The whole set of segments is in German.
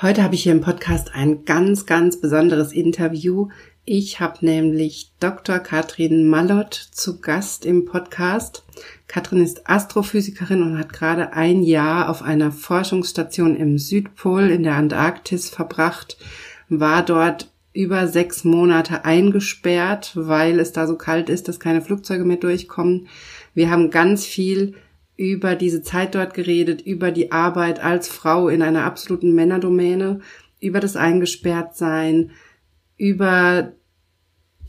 Heute habe ich hier im Podcast ein ganz, ganz besonderes Interview. Ich habe nämlich Dr. Katrin Mallott zu Gast im Podcast. Katrin ist Astrophysikerin und hat gerade ein Jahr auf einer Forschungsstation im Südpol in der Antarktis verbracht, war dort über sechs Monate eingesperrt, weil es da so kalt ist, dass keine Flugzeuge mehr durchkommen. Wir haben ganz viel über diese Zeit dort geredet, über die Arbeit als Frau in einer absoluten Männerdomäne, über das Eingesperrtsein, über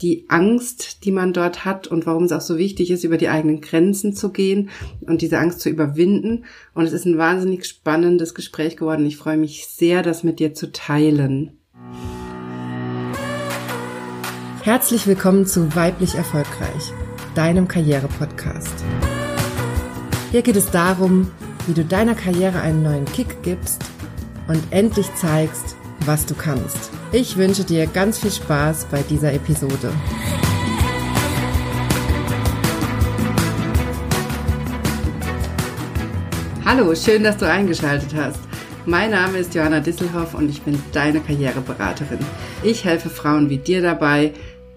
die Angst, die man dort hat und warum es auch so wichtig ist, über die eigenen Grenzen zu gehen und diese Angst zu überwinden. Und es ist ein wahnsinnig spannendes Gespräch geworden. Ich freue mich sehr, das mit dir zu teilen. Herzlich willkommen zu Weiblich Erfolgreich, deinem Karriere-Podcast. Hier geht es darum, wie du deiner Karriere einen neuen Kick gibst und endlich zeigst, was du kannst. Ich wünsche dir ganz viel Spaß bei dieser Episode. Hallo, schön, dass du eingeschaltet hast. Mein Name ist Johanna Disselhoff und ich bin deine Karriereberaterin. Ich helfe Frauen wie dir dabei,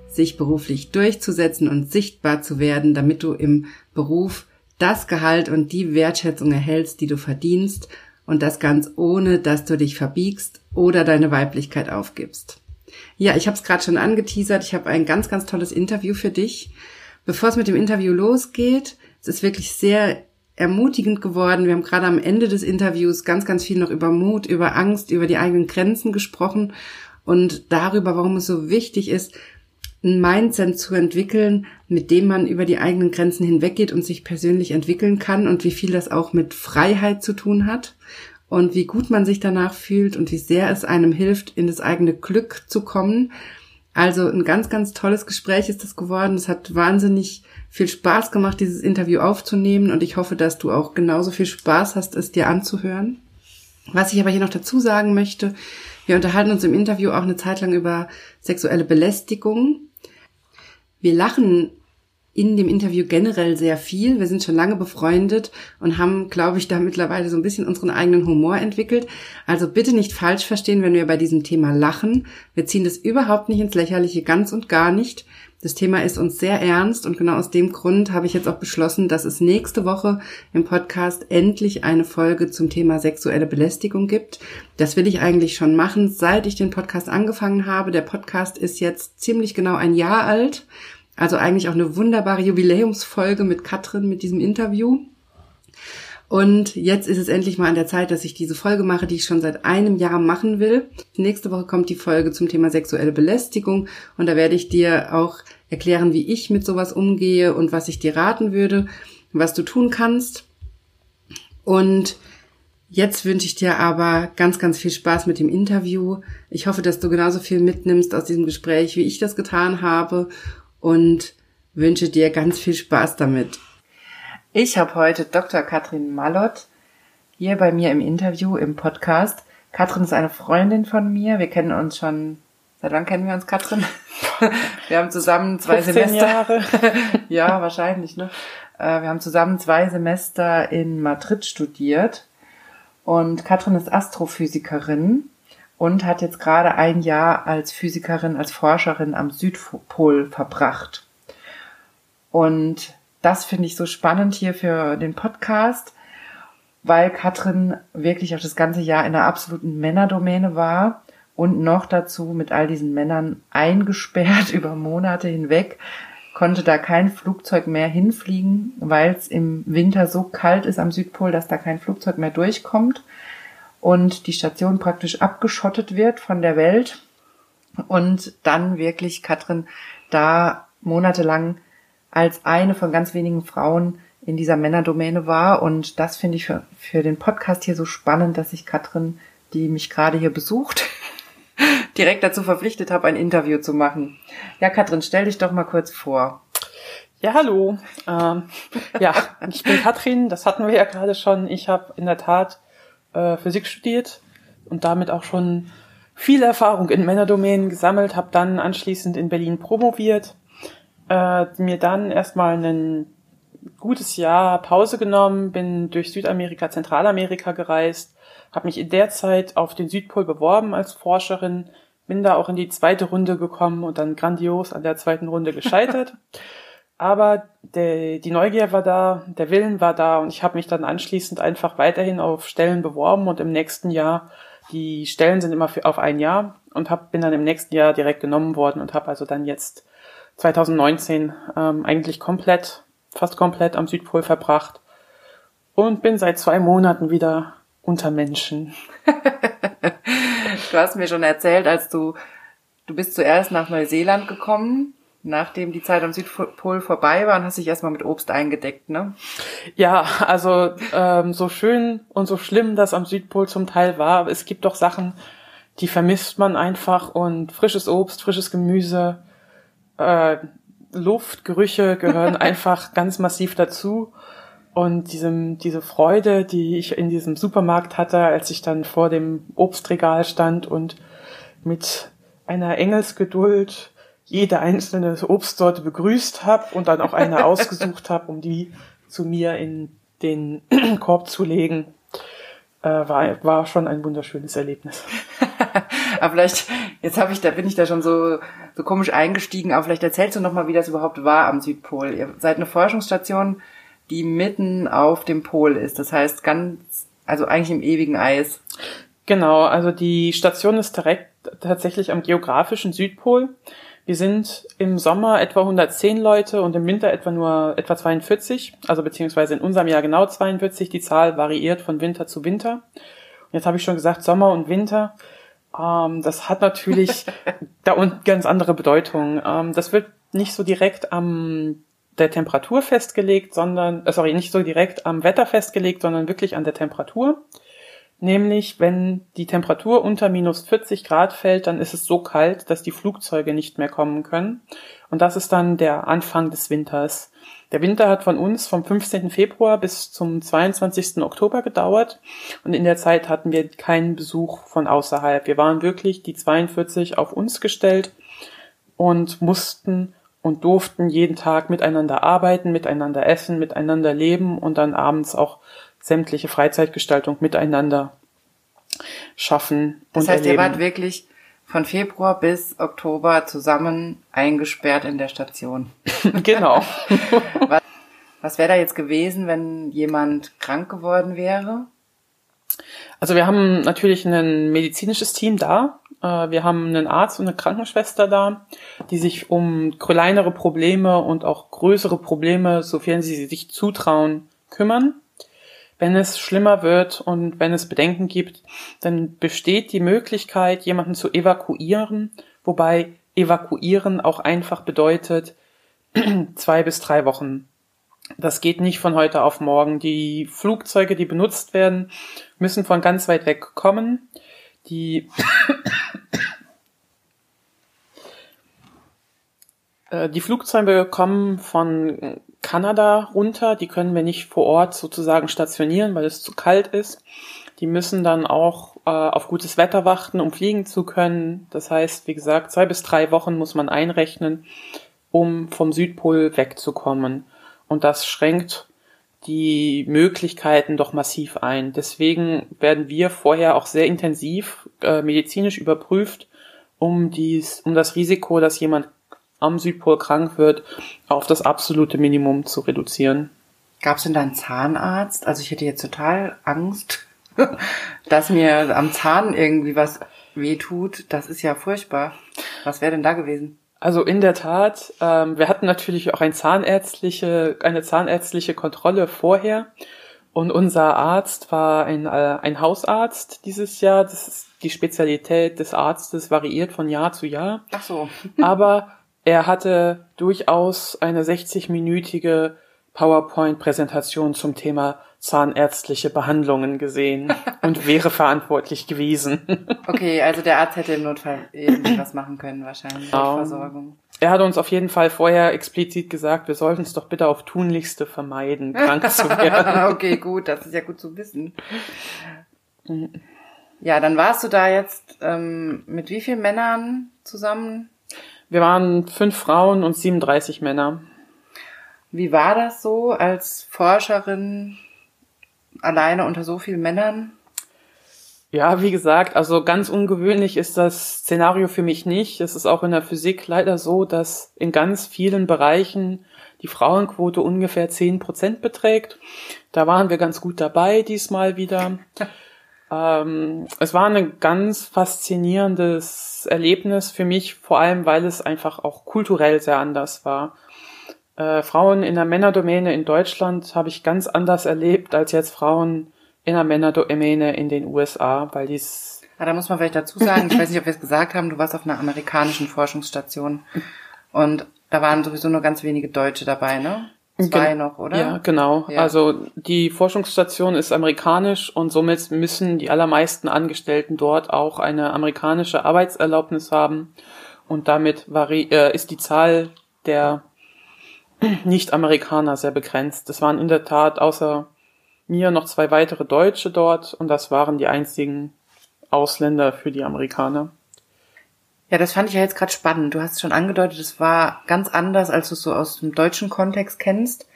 sich beruflich durchzusetzen und sichtbar zu werden, damit du im Beruf das Gehalt und die Wertschätzung erhältst, die du verdienst und das ganz ohne, dass du dich verbiegst oder deine Weiblichkeit aufgibst. Ja, ich habe es gerade schon angeteasert. Ich habe ein ganz, ganz tolles Interview für dich. Bevor es mit dem Interview losgeht, es ist wirklich sehr ermutigend geworden. Wir haben gerade am Ende des Interviews ganz, ganz viel noch über Mut, über Angst, über die eigenen Grenzen gesprochen und darüber, warum es so wichtig ist, ein Mindset zu entwickeln, mit dem man über die eigenen Grenzen hinweggeht und sich persönlich entwickeln kann und wie viel das auch mit Freiheit zu tun hat und wie gut man sich danach fühlt und wie sehr es einem hilft, in das eigene Glück zu kommen. Also ein ganz, ganz tolles Gespräch ist das geworden. Es hat wahnsinnig viel Spaß gemacht, dieses Interview aufzunehmen und ich hoffe, dass du auch genauso viel Spaß hast, es dir anzuhören. Was ich aber hier noch dazu sagen möchte, wir unterhalten uns im Interview auch eine Zeit lang über sexuelle Belästigung wir lachen in dem Interview generell sehr viel. Wir sind schon lange befreundet und haben, glaube ich, da mittlerweile so ein bisschen unseren eigenen Humor entwickelt. Also bitte nicht falsch verstehen, wenn wir bei diesem Thema lachen. Wir ziehen das überhaupt nicht ins Lächerliche, ganz und gar nicht. Das Thema ist uns sehr ernst und genau aus dem Grund habe ich jetzt auch beschlossen, dass es nächste Woche im Podcast endlich eine Folge zum Thema sexuelle Belästigung gibt. Das will ich eigentlich schon machen, seit ich den Podcast angefangen habe. Der Podcast ist jetzt ziemlich genau ein Jahr alt. Also eigentlich auch eine wunderbare Jubiläumsfolge mit Katrin, mit diesem Interview. Und jetzt ist es endlich mal an der Zeit, dass ich diese Folge mache, die ich schon seit einem Jahr machen will. Nächste Woche kommt die Folge zum Thema sexuelle Belästigung und da werde ich dir auch erklären, wie ich mit sowas umgehe und was ich dir raten würde, was du tun kannst. Und jetzt wünsche ich dir aber ganz, ganz viel Spaß mit dem Interview. Ich hoffe, dass du genauso viel mitnimmst aus diesem Gespräch, wie ich das getan habe und wünsche dir ganz viel Spaß damit. Ich habe heute Dr. Katrin Mallott hier bei mir im Interview im Podcast. Katrin ist eine Freundin von mir. Wir kennen uns schon. Seit wann kennen wir uns, Katrin? Wir haben zusammen zwei Semester. Jahre. ja, wahrscheinlich, ne? Äh, wir haben zusammen zwei Semester in Madrid studiert. Und Katrin ist Astrophysikerin und hat jetzt gerade ein Jahr als Physikerin, als Forscherin am Südpol verbracht. Und das finde ich so spannend hier für den Podcast, weil Katrin wirklich auch das ganze Jahr in einer absoluten Männerdomäne war und noch dazu mit all diesen Männern eingesperrt über Monate hinweg, konnte da kein Flugzeug mehr hinfliegen, weil es im Winter so kalt ist am Südpol, dass da kein Flugzeug mehr durchkommt und die Station praktisch abgeschottet wird von der Welt. Und dann wirklich Katrin da monatelang als eine von ganz wenigen Frauen in dieser Männerdomäne war und das finde ich für, für den Podcast hier so spannend, dass ich Katrin, die mich gerade hier besucht, direkt dazu verpflichtet habe, ein Interview zu machen. Ja, Katrin, stell dich doch mal kurz vor. Ja, hallo. Ähm, ja, ich bin Katrin, das hatten wir ja gerade schon. Ich habe in der Tat äh, Physik studiert und damit auch schon viel Erfahrung in Männerdomänen gesammelt, habe dann anschließend in Berlin promoviert, äh, mir dann erstmal ein gutes Jahr Pause genommen, bin durch Südamerika, Zentralamerika gereist, habe mich in der Zeit auf den Südpol beworben als Forscherin, bin da auch in die zweite Runde gekommen und dann grandios an der zweiten Runde gescheitert. Aber der, die Neugier war da, der Willen war da und ich habe mich dann anschließend einfach weiterhin auf Stellen beworben und im nächsten Jahr, die Stellen sind immer für, auf ein Jahr und hab, bin dann im nächsten Jahr direkt genommen worden und habe also dann jetzt 2019 ähm, eigentlich komplett, fast komplett am Südpol verbracht und bin seit zwei Monaten wieder unter Menschen. du hast mir schon erzählt, als du, du bist zuerst nach Neuseeland gekommen, nachdem die Zeit am Südpol vorbei war und hast dich erstmal mit Obst eingedeckt, ne? Ja, also ähm, so schön und so schlimm das am Südpol zum Teil war, es gibt doch Sachen, die vermisst man einfach und frisches Obst, frisches Gemüse, äh, Luft, Gerüche gehören einfach ganz massiv dazu. Und diesem, diese Freude, die ich in diesem Supermarkt hatte, als ich dann vor dem Obstregal stand und mit einer Engelsgeduld jede einzelne Obstsorte begrüßt habe und dann auch eine ausgesucht habe, um die zu mir in den Korb zu legen, äh, war, war schon ein wunderschönes Erlebnis. aber vielleicht, jetzt habe ich, da bin ich da schon so, so komisch eingestiegen, aber vielleicht erzählst du noch mal, wie das überhaupt war am Südpol. Ihr seid eine Forschungsstation, die mitten auf dem Pol ist. Das heißt ganz, also eigentlich im ewigen Eis. Genau, also die Station ist direkt tatsächlich am geografischen Südpol. Wir sind im Sommer etwa 110 Leute und im Winter etwa nur etwa 42, also beziehungsweise in unserem Jahr genau 42. Die Zahl variiert von Winter zu Winter. Und jetzt habe ich schon gesagt, Sommer und Winter. Ähm, das hat natürlich da und ganz andere Bedeutung. Ähm, das wird nicht so direkt am der Temperatur festgelegt, sondern, äh, sorry, nicht so direkt am Wetter festgelegt, sondern wirklich an der Temperatur. Nämlich, wenn die Temperatur unter minus 40 Grad fällt, dann ist es so kalt, dass die Flugzeuge nicht mehr kommen können. Und das ist dann der Anfang des Winters. Der Winter hat von uns vom 15. Februar bis zum 22. Oktober gedauert. Und in der Zeit hatten wir keinen Besuch von außerhalb. Wir waren wirklich die 42 auf uns gestellt und mussten und durften jeden Tag miteinander arbeiten, miteinander essen, miteinander leben und dann abends auch sämtliche Freizeitgestaltung miteinander schaffen. Das heißt, erleben. ihr wart wirklich von Februar bis Oktober zusammen eingesperrt in der Station. genau. was was wäre da jetzt gewesen, wenn jemand krank geworden wäre? Also wir haben natürlich ein medizinisches Team da, äh, wir haben einen Arzt und eine Krankenschwester da, die sich um kleinere Probleme und auch größere Probleme, sofern sie sich zutrauen, kümmern. Wenn es schlimmer wird und wenn es Bedenken gibt, dann besteht die Möglichkeit, jemanden zu evakuieren, wobei evakuieren auch einfach bedeutet zwei bis drei Wochen. Das geht nicht von heute auf morgen. Die Flugzeuge, die benutzt werden, müssen von ganz weit weg kommen. Die die Flugzeuge kommen von Kanada runter. Die können wir nicht vor Ort sozusagen stationieren, weil es zu kalt ist. Die müssen dann auch äh, auf gutes Wetter warten, um fliegen zu können. Das heißt, wie gesagt, zwei bis drei Wochen muss man einrechnen, um vom Südpol wegzukommen. Und das schränkt die Möglichkeiten doch massiv ein. Deswegen werden wir vorher auch sehr intensiv äh, medizinisch überprüft, um dies, um das Risiko, dass jemand am Südpol krank wird, auf das absolute Minimum zu reduzieren. Gab es denn da einen Zahnarzt? Also ich hätte jetzt total Angst, dass mir am Zahn irgendwie was wehtut. Das ist ja furchtbar. Was wäre denn da gewesen? Also in der Tat, ähm, wir hatten natürlich auch ein zahnärztliche, eine zahnärztliche Kontrolle vorher. Und unser Arzt war ein, äh, ein Hausarzt dieses Jahr. Das ist die Spezialität des Arztes variiert von Jahr zu Jahr. Ach so. Aber er hatte durchaus eine 60-minütige PowerPoint-Präsentation zum Thema zahnärztliche Behandlungen gesehen und wäre verantwortlich gewesen. okay, also der Arzt hätte im Notfall irgendwas machen können, wahrscheinlich. Genau. Versorgung. Er hat uns auf jeden Fall vorher explizit gesagt, wir sollten es doch bitte auf tunlichste vermeiden, krank zu werden. okay, gut, das ist ja gut zu wissen. Ja, dann warst du da jetzt ähm, mit wie vielen Männern zusammen? Wir waren fünf Frauen und 37 Männer. Wie war das so als Forscherin alleine unter so vielen Männern? Ja, wie gesagt, also ganz ungewöhnlich ist das Szenario für mich nicht. Es ist auch in der Physik leider so, dass in ganz vielen Bereichen die Frauenquote ungefähr zehn Prozent beträgt. Da waren wir ganz gut dabei diesmal wieder. ähm, es war ein ganz faszinierendes Erlebnis für mich, vor allem weil es einfach auch kulturell sehr anders war. Äh, Frauen in der Männerdomäne in Deutschland habe ich ganz anders erlebt als jetzt Frauen in der Männerdomäne in den USA, weil dies. Ja, da muss man vielleicht dazu sagen, ich weiß nicht, ob wir es gesagt haben, du warst auf einer amerikanischen Forschungsstation und da waren sowieso nur ganz wenige Deutsche dabei, ne? Zwei Gen noch, oder? Ja, genau. Ja. Also die Forschungsstation ist amerikanisch und somit müssen die allermeisten Angestellten dort auch eine amerikanische Arbeitserlaubnis haben und damit äh, ist die Zahl der Nicht-Amerikaner sehr begrenzt. Das waren in der Tat außer mir noch zwei weitere Deutsche dort und das waren die einzigen Ausländer für die Amerikaner. Ja, das fand ich ja jetzt gerade spannend. Du hast schon angedeutet, es war ganz anders, als du es so aus dem deutschen Kontext kennst.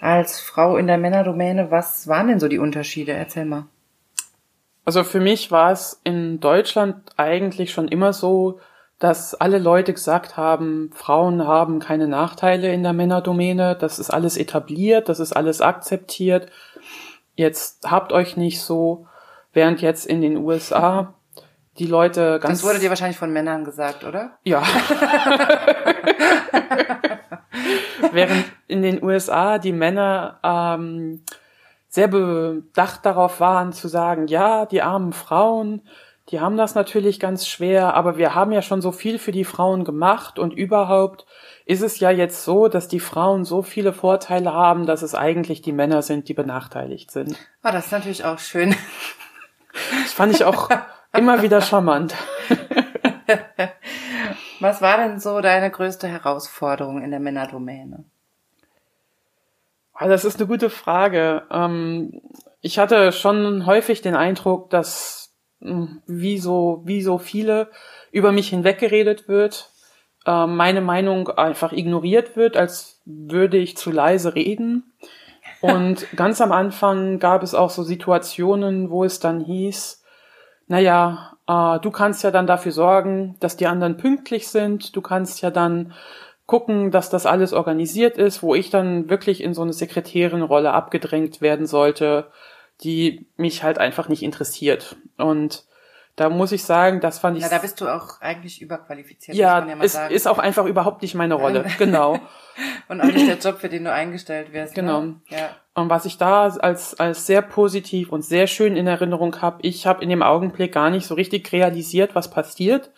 Als Frau in der Männerdomäne, was waren denn so die Unterschiede? Erzähl mal. Also für mich war es in Deutschland eigentlich schon immer so, dass alle Leute gesagt haben, Frauen haben keine Nachteile in der Männerdomäne, das ist alles etabliert, das ist alles akzeptiert jetzt habt euch nicht so, während jetzt in den USA die Leute ganz. Das wurde dir wahrscheinlich von Männern gesagt, oder? Ja. während in den USA die Männer ähm, sehr bedacht darauf waren zu sagen, ja, die armen Frauen, die haben das natürlich ganz schwer, aber wir haben ja schon so viel für die Frauen gemacht und überhaupt ist es ja jetzt so, dass die Frauen so viele Vorteile haben, dass es eigentlich die Männer sind, die benachteiligt sind. Oh, das ist natürlich auch schön. Das fand ich auch immer wieder charmant. Was war denn so deine größte Herausforderung in der Männerdomäne? Ah, das ist eine gute Frage. Ähm, ich hatte schon häufig den Eindruck, dass hm, wie so, wie so viele über mich hinweggeredet wird äh, meine Meinung einfach ignoriert wird, als würde ich zu leise reden. Und ganz am Anfang gab es auch so Situationen, wo es dann hieß, naja, äh, du kannst ja dann dafür sorgen, dass die anderen pünktlich sind, du kannst ja dann gucken, dass das alles organisiert ist, wo ich dann wirklich in so eine Sekretärinrolle abgedrängt werden sollte, die mich halt einfach nicht interessiert. Und da muss ich sagen, das fand ich. Ja, da bist du auch eigentlich überqualifiziert. Ja, ja es sagen. ist auch einfach überhaupt nicht meine Rolle. genau. Und auch nicht der Job, für den du eingestellt wirst. Ne? Genau. Ne? Ja. Und was ich da als, als sehr positiv und sehr schön in Erinnerung habe, ich habe in dem Augenblick gar nicht so richtig realisiert, was passiert.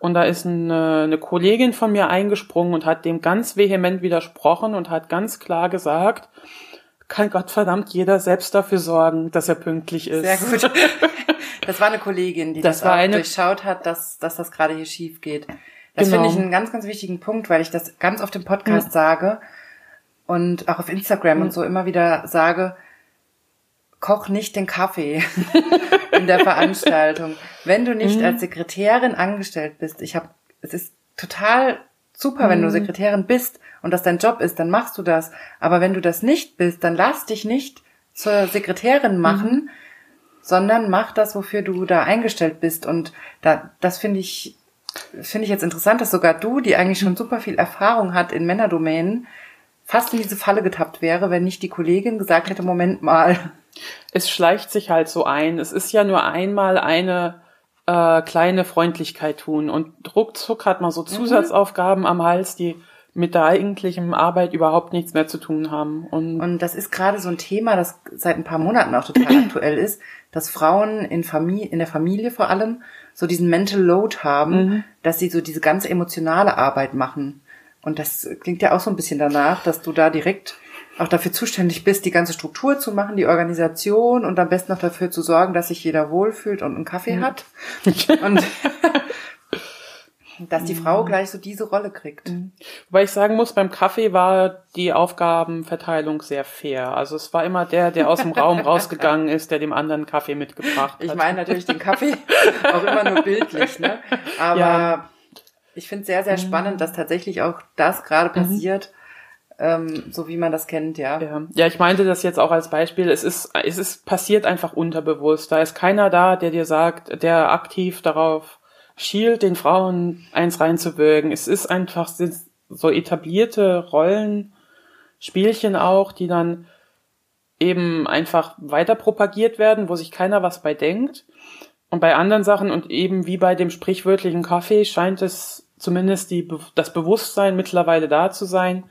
Und da ist eine, eine Kollegin von mir eingesprungen und hat dem ganz vehement widersprochen und hat ganz klar gesagt, kann Gott verdammt jeder selbst dafür sorgen, dass er pünktlich ist. Sehr gut. Das war eine Kollegin, die das, das auch eine... durchschaut hat, dass, dass das gerade hier schief geht. Das genau. finde ich einen ganz, ganz wichtigen Punkt, weil ich das ganz oft im Podcast mhm. sage und auch auf Instagram mhm. und so immer wieder sage, koch nicht den Kaffee in der Veranstaltung. Wenn du nicht mhm. als Sekretärin angestellt bist, ich habe, es ist total super, wenn du mhm. Sekretärin bist und das dein Job ist, dann machst du das. Aber wenn du das nicht bist, dann lass dich nicht zur Sekretärin machen, mhm sondern mach das, wofür du da eingestellt bist. Und da, das finde ich, finde ich jetzt interessant, dass sogar du, die eigentlich schon super viel Erfahrung hat in Männerdomänen, fast in diese Falle getappt wäre, wenn nicht die Kollegin gesagt hätte, Moment mal. Es schleicht sich halt so ein. Es ist ja nur einmal eine äh, kleine Freundlichkeit tun und ruckzuck hat man so mhm. Zusatzaufgaben mhm. am Hals, die mit der eigentlichen Arbeit überhaupt nichts mehr zu tun haben. Und, und das ist gerade so ein Thema, das seit ein paar Monaten auch total aktuell ist, dass Frauen in Familie, in der Familie vor allem so diesen Mental Load haben, mhm. dass sie so diese ganze emotionale Arbeit machen. Und das klingt ja auch so ein bisschen danach, dass du da direkt auch dafür zuständig bist, die ganze Struktur zu machen, die Organisation und am besten noch dafür zu sorgen, dass sich jeder wohlfühlt und einen Kaffee mhm. hat. Und dass die Frau mhm. gleich so diese Rolle kriegt. Mhm. Wobei ich sagen muss, beim Kaffee war die Aufgabenverteilung sehr fair. Also es war immer der, der aus dem Raum rausgegangen ist, der dem anderen Kaffee mitgebracht hat. Ich meine natürlich den Kaffee auch immer nur bildlich, ne? Aber ja. ich finde es sehr, sehr spannend, dass tatsächlich auch das gerade passiert. Ähm, so wie man das kennt, ja. ja. Ja, ich meinte das jetzt auch als Beispiel. Es ist, es ist passiert einfach unterbewusst. Da ist keiner da, der dir sagt, der aktiv darauf schielt, den Frauen eins reinzuwirken. Es ist einfach so etablierte Rollen, Spielchen auch, die dann eben einfach weiter propagiert werden, wo sich keiner was bei denkt. Und bei anderen Sachen und eben wie bei dem sprichwörtlichen Kaffee scheint es zumindest die, das Bewusstsein mittlerweile da zu sein.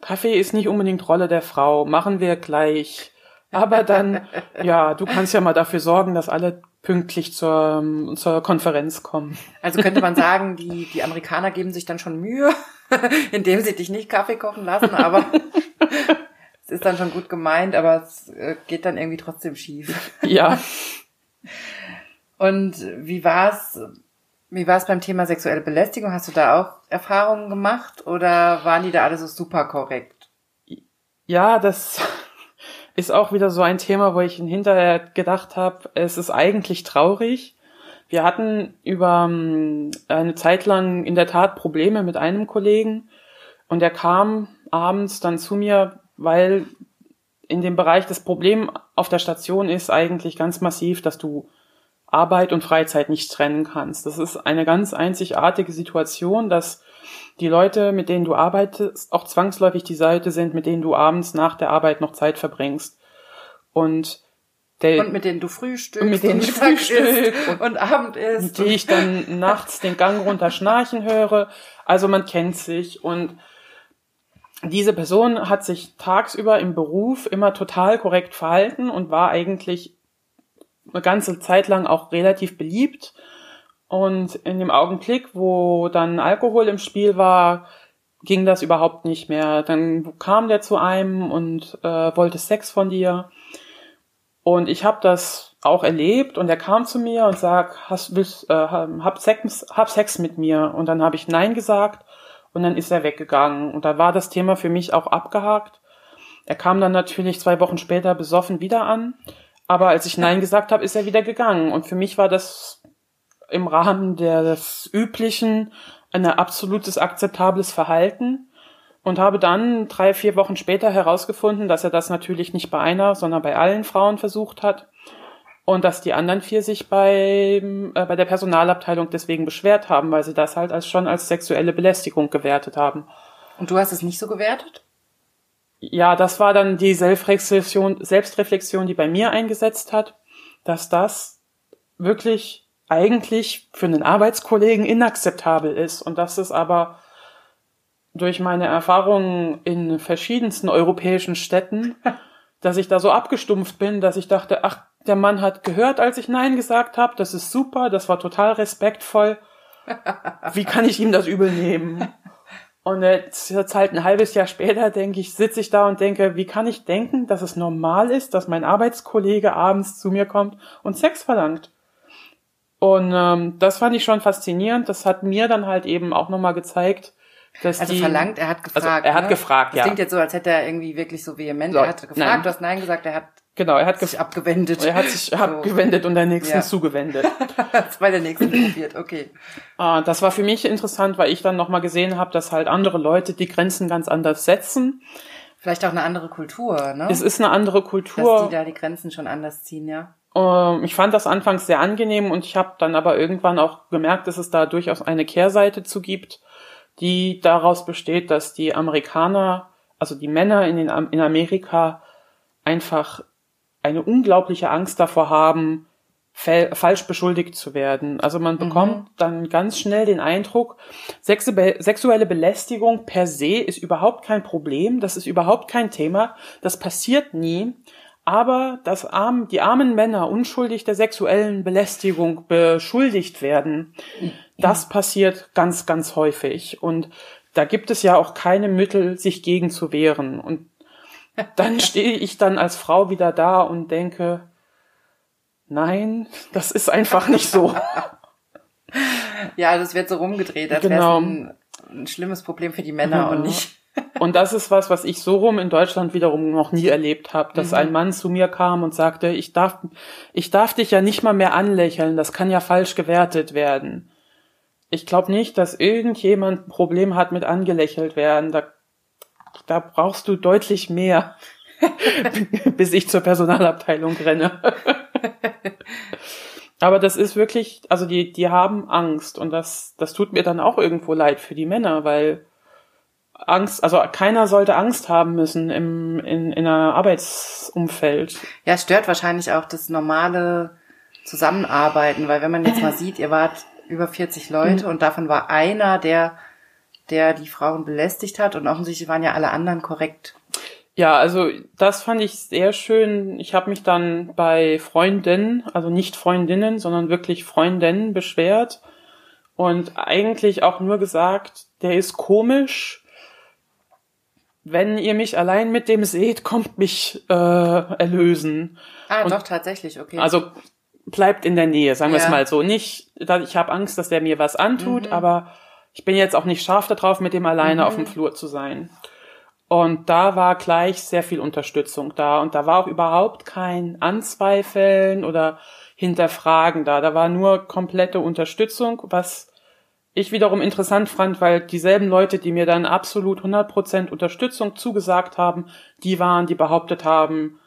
Kaffee ist nicht unbedingt Rolle der Frau, machen wir gleich. Aber dann, ja, du kannst ja mal dafür sorgen, dass alle pünktlich zur, zur Konferenz kommen. Also könnte man sagen, die, die Amerikaner geben sich dann schon Mühe, indem sie dich nicht Kaffee kochen lassen, aber es ist dann schon gut gemeint, aber es äh, geht dann irgendwie trotzdem schief. Ja. Und wie war's? Wie war es beim Thema sexuelle Belästigung? Hast du da auch Erfahrungen gemacht oder waren die da alle so super korrekt? Ja, das ist auch wieder so ein Thema, wo ich hinterher gedacht habe, es ist eigentlich traurig. Wir hatten über ähm, eine Zeit lang in der Tat Probleme mit einem Kollegen und er kam abends dann zu mir, weil in dem Bereich das Problem auf der Station ist eigentlich ganz massiv, dass du Arbeit und Freizeit nicht trennen kannst. Das ist eine ganz einzigartige Situation, dass die Leute, mit denen du arbeitest, auch zwangsläufig die Seite sind, mit denen du abends nach der Arbeit noch Zeit verbringst. Und der, und mit denen du frühstückst und mit denen ich frühstück und, und Abend isst. Mit denen ich dann nachts den Gang runter schnarchen höre. Also man kennt sich und diese Person hat sich tagsüber im Beruf immer total korrekt verhalten und war eigentlich eine ganze Zeit lang auch relativ beliebt. Und in dem Augenblick, wo dann Alkohol im Spiel war, ging das überhaupt nicht mehr. Dann kam der zu einem und äh, wollte Sex von dir. Und ich habe das auch erlebt und er kam zu mir und sagt, hast, willst, äh, hab, Sex, hab Sex mit mir. Und dann habe ich Nein gesagt und dann ist er weggegangen. Und da war das Thema für mich auch abgehakt. Er kam dann natürlich zwei Wochen später besoffen wieder an. Aber als ich Nein gesagt habe, ist er wieder gegangen. Und für mich war das im Rahmen des Üblichen ein absolutes akzeptables Verhalten und habe dann drei, vier Wochen später herausgefunden, dass er das natürlich nicht bei einer, sondern bei allen Frauen versucht hat und dass die anderen vier sich bei, äh, bei der Personalabteilung deswegen beschwert haben, weil sie das halt als schon als sexuelle Belästigung gewertet haben. Und du hast es nicht so gewertet? Ja, das war dann die Selbstreflexion, Selbstreflexion, die bei mir eingesetzt hat, dass das wirklich eigentlich für einen Arbeitskollegen inakzeptabel ist und dass es aber durch meine Erfahrungen in verschiedensten europäischen Städten, dass ich da so abgestumpft bin, dass ich dachte, ach, der Mann hat gehört, als ich Nein gesagt habe, das ist super, das war total respektvoll. Wie kann ich ihm das übel nehmen? Und jetzt, jetzt halt ein halbes Jahr später denke ich, sitze ich da und denke, wie kann ich denken, dass es normal ist, dass mein Arbeitskollege abends zu mir kommt und Sex verlangt? Und ähm, das fand ich schon faszinierend. Das hat mir dann halt eben auch nochmal gezeigt, dass also die, verlangt, er hat gefragt. Also er hat ne? gefragt, das ja. klingt jetzt so, als hätte er irgendwie wirklich so vehement. So, er hat gefragt, nein. du hast nein gesagt, er hat genau, er hat sich abgewendet. er hat sich abgewendet und der nächsten Ja. zugewendet. Bei der nächsten probiert, okay. Ah, das war für mich interessant, weil ich dann nochmal gesehen habe, dass halt andere Leute die Grenzen ganz anders setzen. Vielleicht auch eine andere Kultur, ne? Es ist eine andere Dass Kultur. die da die Grenzen schon anders ziehen, ja. Ähm, ich fand das anfangs sehr angenehm und ich habe dann aber irgendwann auch gemerkt, dass es da durchaus eine Kehrseite zu gibt, die daraus besteht, dass die Amerikaner, also die Männer in, den, in Amerika einfach eine unglaubliche Angst davor haben, falsch beschuldigt zu werden. Also man bekommt dann ganz schnell den Eindruck, sexuelle Belästigung per se ist überhaupt kein Problem, das ist überhaupt kein Thema, das passiert nie. Aber dass arm, die armen Männer unschuldig der sexuellen Belästigung beschuldigt werden, das passiert ganz, ganz häufig. Und da gibt es ja auch keine Mittel, sich gegen zu wehren. Und dann stehe ich dann als Frau wieder da und denke, nein, das ist einfach nicht so. Ja, das wird so rumgedreht, als Genau. wäre ein, ein schlimmes Problem für die Männer Mhm. und nicht. Und das ist was, was ich so rum in Deutschland wiederum noch nie erlebt habe, dass ein Mann zu mir kam und sagte, ich darf, ich darf dich ja nicht mal mehr anlächeln, das kann ja falsch gewertet werden. Ich glaube nicht, dass irgendjemand ein Problem hat mit angelächelt werden. Da da brauchst du deutlich mehr, bis ich zur Personalabteilung renne. Aber das ist wirklich, also die, die haben Angst und das, das tut mir dann auch irgendwo leid für die Männer, weil Angst, also keiner sollte Angst haben müssen im, in, in einer Arbeitsumfeld. Ja, stört wahrscheinlich auch das normale Zusammenarbeiten, weil wenn man jetzt mal sieht, ihr wart über 40 Leute mhm. und davon war einer, der, der die Frauen belästigt hat und offensichtlich waren ja alle anderen korrekt. Ja, also das fand ich sehr schön. Ich habe mich dann bei Freundinnen, also nicht Freundinnen, sondern wirklich Freundinnen beschwert und eigentlich auch nur gesagt, der ist komisch. Wenn ihr mich allein mit dem seht, kommt mich äh, erlösen. Ah, und doch, tatsächlich, okay. Also bleibt in der Nähe, sagen wir es mal so. Nicht, ich habe Angst, dass der mir was antut, mhm. aber ich bin jetzt auch nicht scharf darauf, mit dem alleine mhm. auf dem Flur zu sein. Und da war gleich sehr viel Unterstützung da. Und da war auch überhaupt kein Anzweifeln oder Hinterfragen da. Da war nur komplette Unterstützung, was ich wiederum interessant fand, weil dieselben Leute, die mir dann absolut 100% Unterstützung zugesagt haben, die waren, die behauptet haben,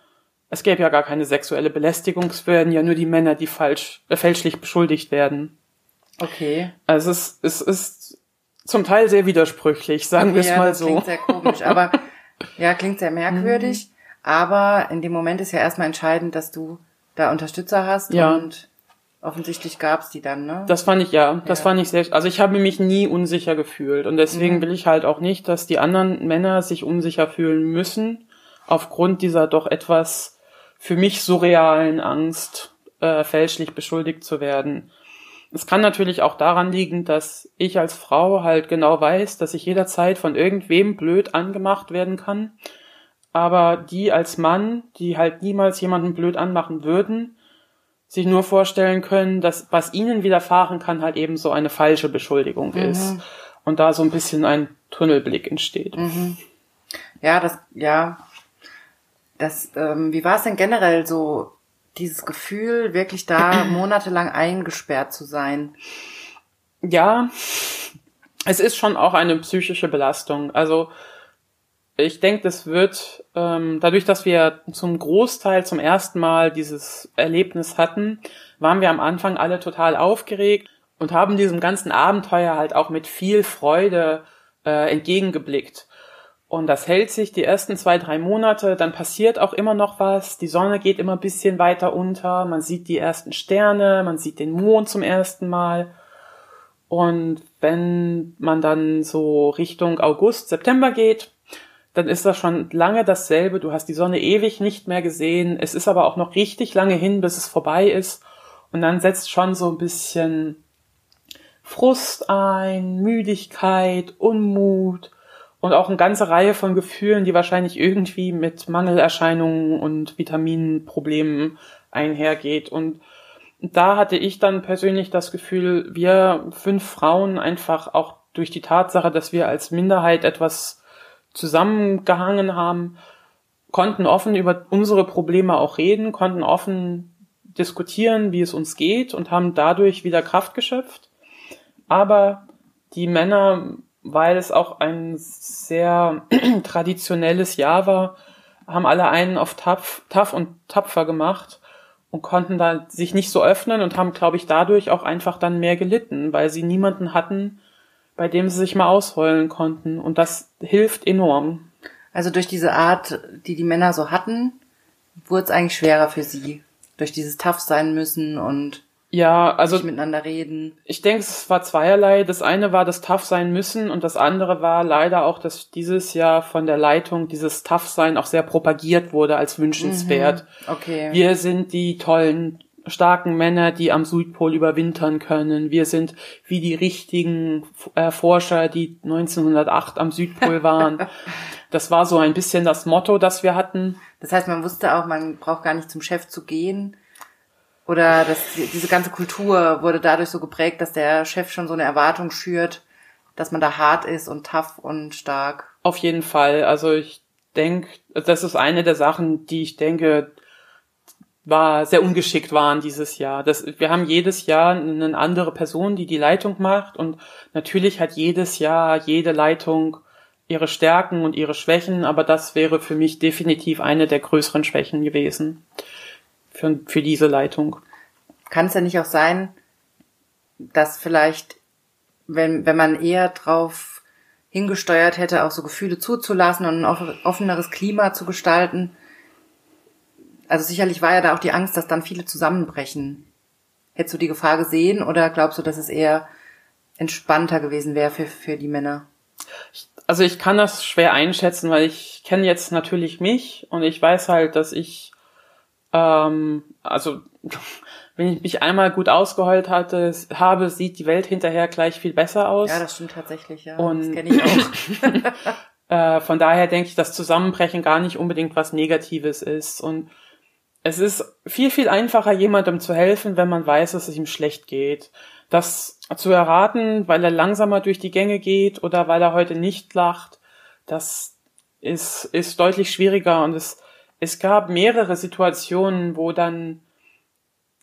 es gäbe ja gar keine sexuelle Belästigung, es werden ja nur die Männer, die falsch, äh, fälschlich beschuldigt werden. Okay. Also es, es ist zum Teil sehr widersprüchlich, sagen wir es ja, mal so. Klingt sehr komisch, aber ja, klingt sehr merkwürdig. Mhm. Aber in dem Moment ist ja erstmal entscheidend, dass du da Unterstützer hast ja. und offensichtlich gab's die dann, ne? Das fand ich ja, das ja. fand ich sehr, also ich habe mich nie unsicher gefühlt und deswegen mhm. will ich halt auch nicht, dass die anderen Männer sich unsicher fühlen müssen aufgrund dieser doch etwas für mich surrealen Angst, äh, fälschlich beschuldigt zu werden. Es kann natürlich auch daran liegen, dass ich als Frau halt genau weiß, dass ich jederzeit von irgendwem blöd angemacht werden kann. Aber die als Mann, die halt niemals jemanden blöd anmachen würden, sich nur vorstellen können, dass was ihnen widerfahren kann, halt eben so eine falsche Beschuldigung mhm. ist. Und da so ein bisschen ein Tunnelblick entsteht. Mhm. Ja, das, ja. Das, ähm, wie war es denn generell so dieses Gefühl, wirklich da monatelang eingesperrt zu sein. Ja, es ist schon auch eine psychische Belastung. Also ich denke, das wird ähm, dadurch, dass wir zum Großteil zum ersten Mal dieses Erlebnis hatten, waren wir am Anfang alle total aufgeregt und haben diesem ganzen Abenteuer halt auch mit viel Freude äh, entgegengeblickt. Und das hält sich die ersten zwei, drei Monate, dann passiert auch immer noch was, die Sonne geht immer ein bisschen weiter unter, man sieht die ersten Sterne, man sieht den Mond zum ersten Mal. Und wenn man dann so Richtung August, September geht, dann ist das schon lange dasselbe. Du hast die Sonne ewig nicht mehr gesehen. Es ist aber auch noch richtig lange hin, bis es vorbei ist. Und dann setzt schon so ein bisschen Frust ein, Müdigkeit, Unmut und auch eine ganze Reihe von Gefühlen, die wahrscheinlich irgendwie mit Mangelerscheinungen und Vitaminproblemen einhergeht. Und da hatte ich dann persönlich das Gefühl, wir fünf Frauen einfach auch durch die Tatsache, dass wir als Minderheit etwas zusammengehangen haben, konnten offen über unsere Probleme auch reden, konnten offen diskutieren, wie es uns geht und haben dadurch wieder Kraft geschöpft. Aber die Männer weil es auch ein sehr traditionelles Jahr war, haben alle einen auf tough, tough und tapfer gemacht und konnten da sich nicht so öffnen und haben, glaube ich, dadurch auch einfach dann mehr gelitten, weil sie niemanden hatten, bei dem sie sich mal ausheulen konnten. Und das hilft enorm. Also durch diese Art, die die Männer so hatten, wurde es eigentlich schwerer für sie. Durch dieses tough sein müssen und ja, also nicht miteinander reden. Ich denke, es war zweierlei. Das eine war das tough sein müssen und das andere war leider auch, dass dieses Jahr von der Leitung dieses tough sein auch sehr propagiert wurde als wünschenswert. Mhm. Okay. Wir sind die tollen starken Männer, die am Südpol überwintern können. Wir sind wie die richtigen äh, Forscher, die 1908 am Südpol waren. das war so ein bisschen das Motto, das wir hatten. Das heißt, man wusste auch, man braucht gar nicht zum Chef zu gehen oder das, diese ganze Kultur wurde dadurch so geprägt, dass der Chef schon so eine Erwartung schürt, dass man da hart ist und tough und stark. Auf jeden Fall. Also ich denke, das ist eine der Sachen, die ich denke, war sehr ungeschickt waren dieses Jahr. Das, wir haben jedes Jahr eine andere Person, die die Leitung macht und natürlich hat jedes Jahr jede Leitung ihre Stärken und ihre Schwächen, aber das wäre für mich definitiv eine der größeren Schwächen gewesen für, für diese Leitung. Kann es ja nicht auch sein, dass vielleicht, wenn, wenn man eher drauf hingesteuert hätte, auch so Gefühle zuzulassen und ein offeneres Klima zu gestalten, also sicherlich war ja da auch die Angst, dass dann viele zusammenbrechen. Hättest du die Gefahr gesehen oder glaubst du, dass es eher entspannter gewesen wäre für, für die Männer? Also ich kann das schwer einschätzen, weil ich kenne jetzt natürlich mich und ich weiß halt, dass ich ähm, also wenn ich mich einmal gut ausgeheult hatte, habe, sieht die Welt hinterher gleich viel besser aus. Ja, das stimmt tatsächlich, ja. Und das kenne ich auch. äh, von daher denke ich, dass Zusammenbrechen gar nicht unbedingt was Negatives ist. Und es ist viel, viel einfacher, jemandem zu helfen, wenn man weiß, dass es ihm schlecht geht. Das zu erraten, weil er langsamer durch die Gänge geht oder weil er heute nicht lacht, das ist, ist deutlich schwieriger und es, es gab mehrere Situationen, wo dann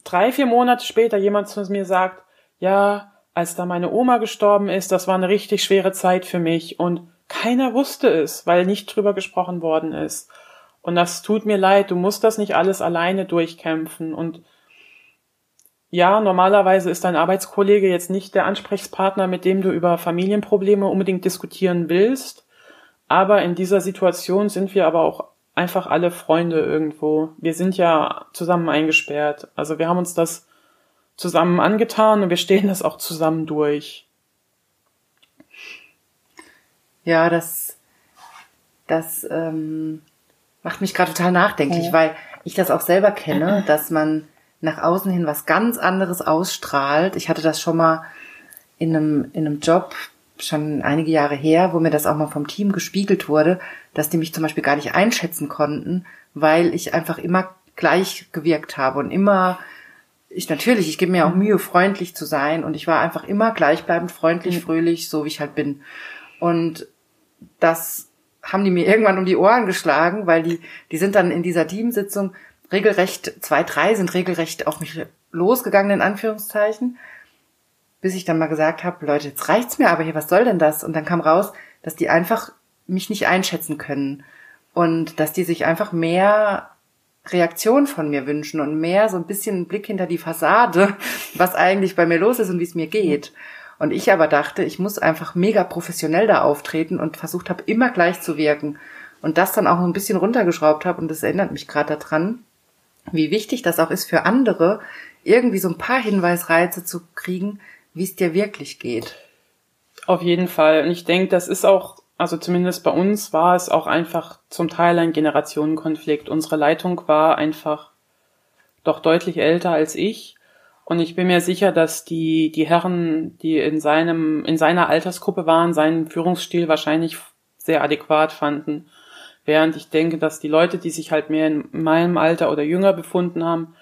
drei, vier Monate später jemand zu mir sagt, ja, als da meine Oma gestorben ist, das war eine richtig schwere Zeit für mich und keiner wusste es, weil nicht drüber gesprochen worden ist. Und das tut mir leid, du musst das nicht alles alleine durchkämpfen. Und ja, normalerweise ist dein Arbeitskollege jetzt nicht der Ansprechpartner, mit dem du über Familienprobleme unbedingt diskutieren willst. Aber in dieser Situation sind wir aber auch einfach alle Freunde irgendwo. Wir sind ja zusammen eingesperrt. Also wir haben uns das zusammen angetan und wir stehen das auch zusammen durch. Ja, das, das ähm, macht mich gerade total nachdenklich, ja. weil ich das auch selber kenne, dass man nach außen hin was ganz anderes ausstrahlt. Ich hatte das schon mal in einem, in einem Job schon einige Jahre her, wo mir das auch mal vom Team gespiegelt wurde, dass die mich zum Beispiel gar nicht einschätzen konnten, weil ich einfach immer gleich gewirkt habe und immer ich natürlich, ich gebe mir auch Mühe, freundlich zu sein und ich war einfach immer gleichbleibend freundlich, mhm. fröhlich, so wie ich halt bin. Und das haben die mir irgendwann um die Ohren geschlagen, weil die, die sind dann in dieser Teamsitzung regelrecht, zwei, drei sind regelrecht auf mich losgegangen, in Anführungszeichen, bis ich dann mal gesagt habe, Leute, jetzt reicht's mir aber hier, was soll denn das? Und dann kam raus, dass die einfach mich nicht einschätzen können und dass die sich einfach mehr Reaktion von mir wünschen und mehr so ein bisschen einen Blick hinter die Fassade, was eigentlich bei mir los ist und wie es mir geht. Und ich aber dachte, ich muss einfach mega professionell da auftreten und versucht habe, immer gleich zu wirken. Und das dann auch ein bisschen runtergeschraubt habe. Und das erinnert mich gerade daran, wie wichtig das auch ist für andere, irgendwie so ein paar Hinweisreize zu kriegen, wie es dir wirklich geht. Auf jeden Fall. Und ich denke, das ist auch, also zumindest bei uns war es auch einfach zum Teil ein Generationenkonflikt. Unsere Leitung war einfach doch deutlich älter als ich. Und ich bin mir sicher, dass die, die Herren, die in seinem, in seiner Altersgruppe waren, seinen Führungsstil wahrscheinlich sehr adäquat fanden. Während ich denke, dass die Leute, die sich halt mehr in meinem Alter oder jünger befunden haben,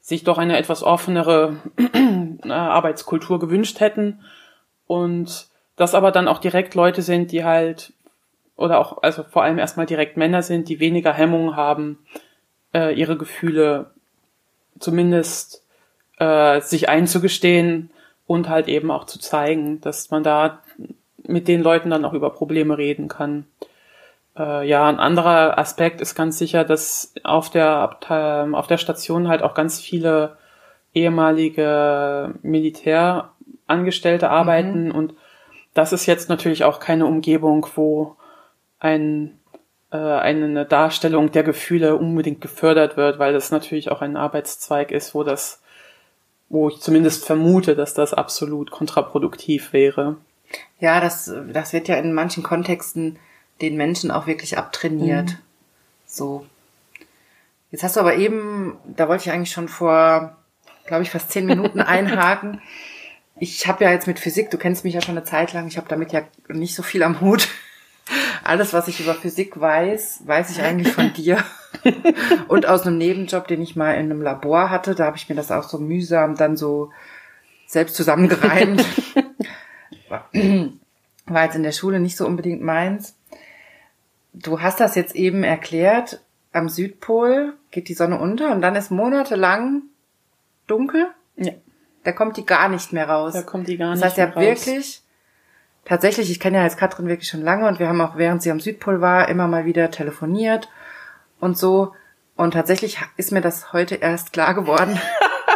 sich doch eine etwas offenere Arbeitskultur gewünscht hätten. Und das aber dann auch direkt Leute sind, die halt, oder auch, also vor allem erstmal direkt Männer sind, die weniger Hemmungen haben, äh, ihre Gefühle zumindest äh, sich einzugestehen und halt eben auch zu zeigen, dass man da mit den Leuten dann auch über Probleme reden kann. Äh, ja, ein anderer Aspekt ist ganz sicher, dass auf der, auf der Station halt auch ganz viele ehemalige Militärangestellte mhm. arbeiten mhm. und das ist jetzt natürlich auch keine Umgebung, wo ein, äh, eine Darstellung der Gefühle unbedingt gefördert wird, weil das natürlich auch ein Arbeitszweig ist, wo das wo ich zumindest vermute, dass das absolut kontraproduktiv wäre. Ja, das, das wird ja in manchen Kontexten den Menschen auch wirklich abtrainiert. Mhm. So. Jetzt hast du aber eben, da wollte ich eigentlich schon vor, glaube ich, fast zehn Minuten einhaken. Ich habe ja jetzt mit Physik, du kennst mich ja schon eine Zeit lang, ich habe damit ja nicht so viel am Hut. Alles, was ich über Physik weiß, weiß ich eigentlich von dir. und aus einem Nebenjob, den ich mal in einem Labor hatte, da habe ich mir das auch so mühsam dann so selbst zusammengereimt. War jetzt in der Schule nicht so unbedingt meins. Du hast das jetzt eben erklärt. Am Südpol geht die Sonne unter und dann ist monatelang dunkel. Ja. Da kommt die gar nicht mehr raus. Da kommt die gar nicht mehr raus. Das heißt ja wirklich, tatsächlich, ich kenne ja jetzt Katrin wirklich schon lange und wir haben auch, während sie am Südpol war, immer mal wieder telefoniert und so. Und tatsächlich ist mir das heute erst klar geworden,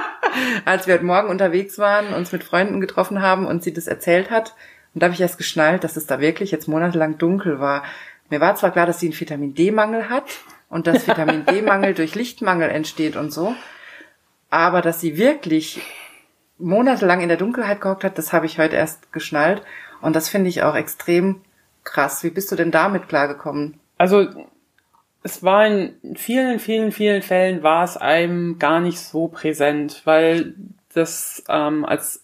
als wir heute Morgen unterwegs waren, uns mit Freunden getroffen haben und sie das erzählt hat. Und da habe ich erst geschnallt, dass es da wirklich jetzt monatelang dunkel war. Mir war zwar klar, dass sie einen Vitamin D-Mangel hat und dass Vitamin D-Mangel durch Lichtmangel entsteht und so, aber dass sie wirklich monatelang in der Dunkelheit gehockt hat, das habe ich heute erst geschnallt. Und das finde ich auch extrem krass. Wie bist du denn damit klargekommen? Also es war in vielen, vielen, vielen Fällen war es einem gar nicht so präsent, weil das ähm, als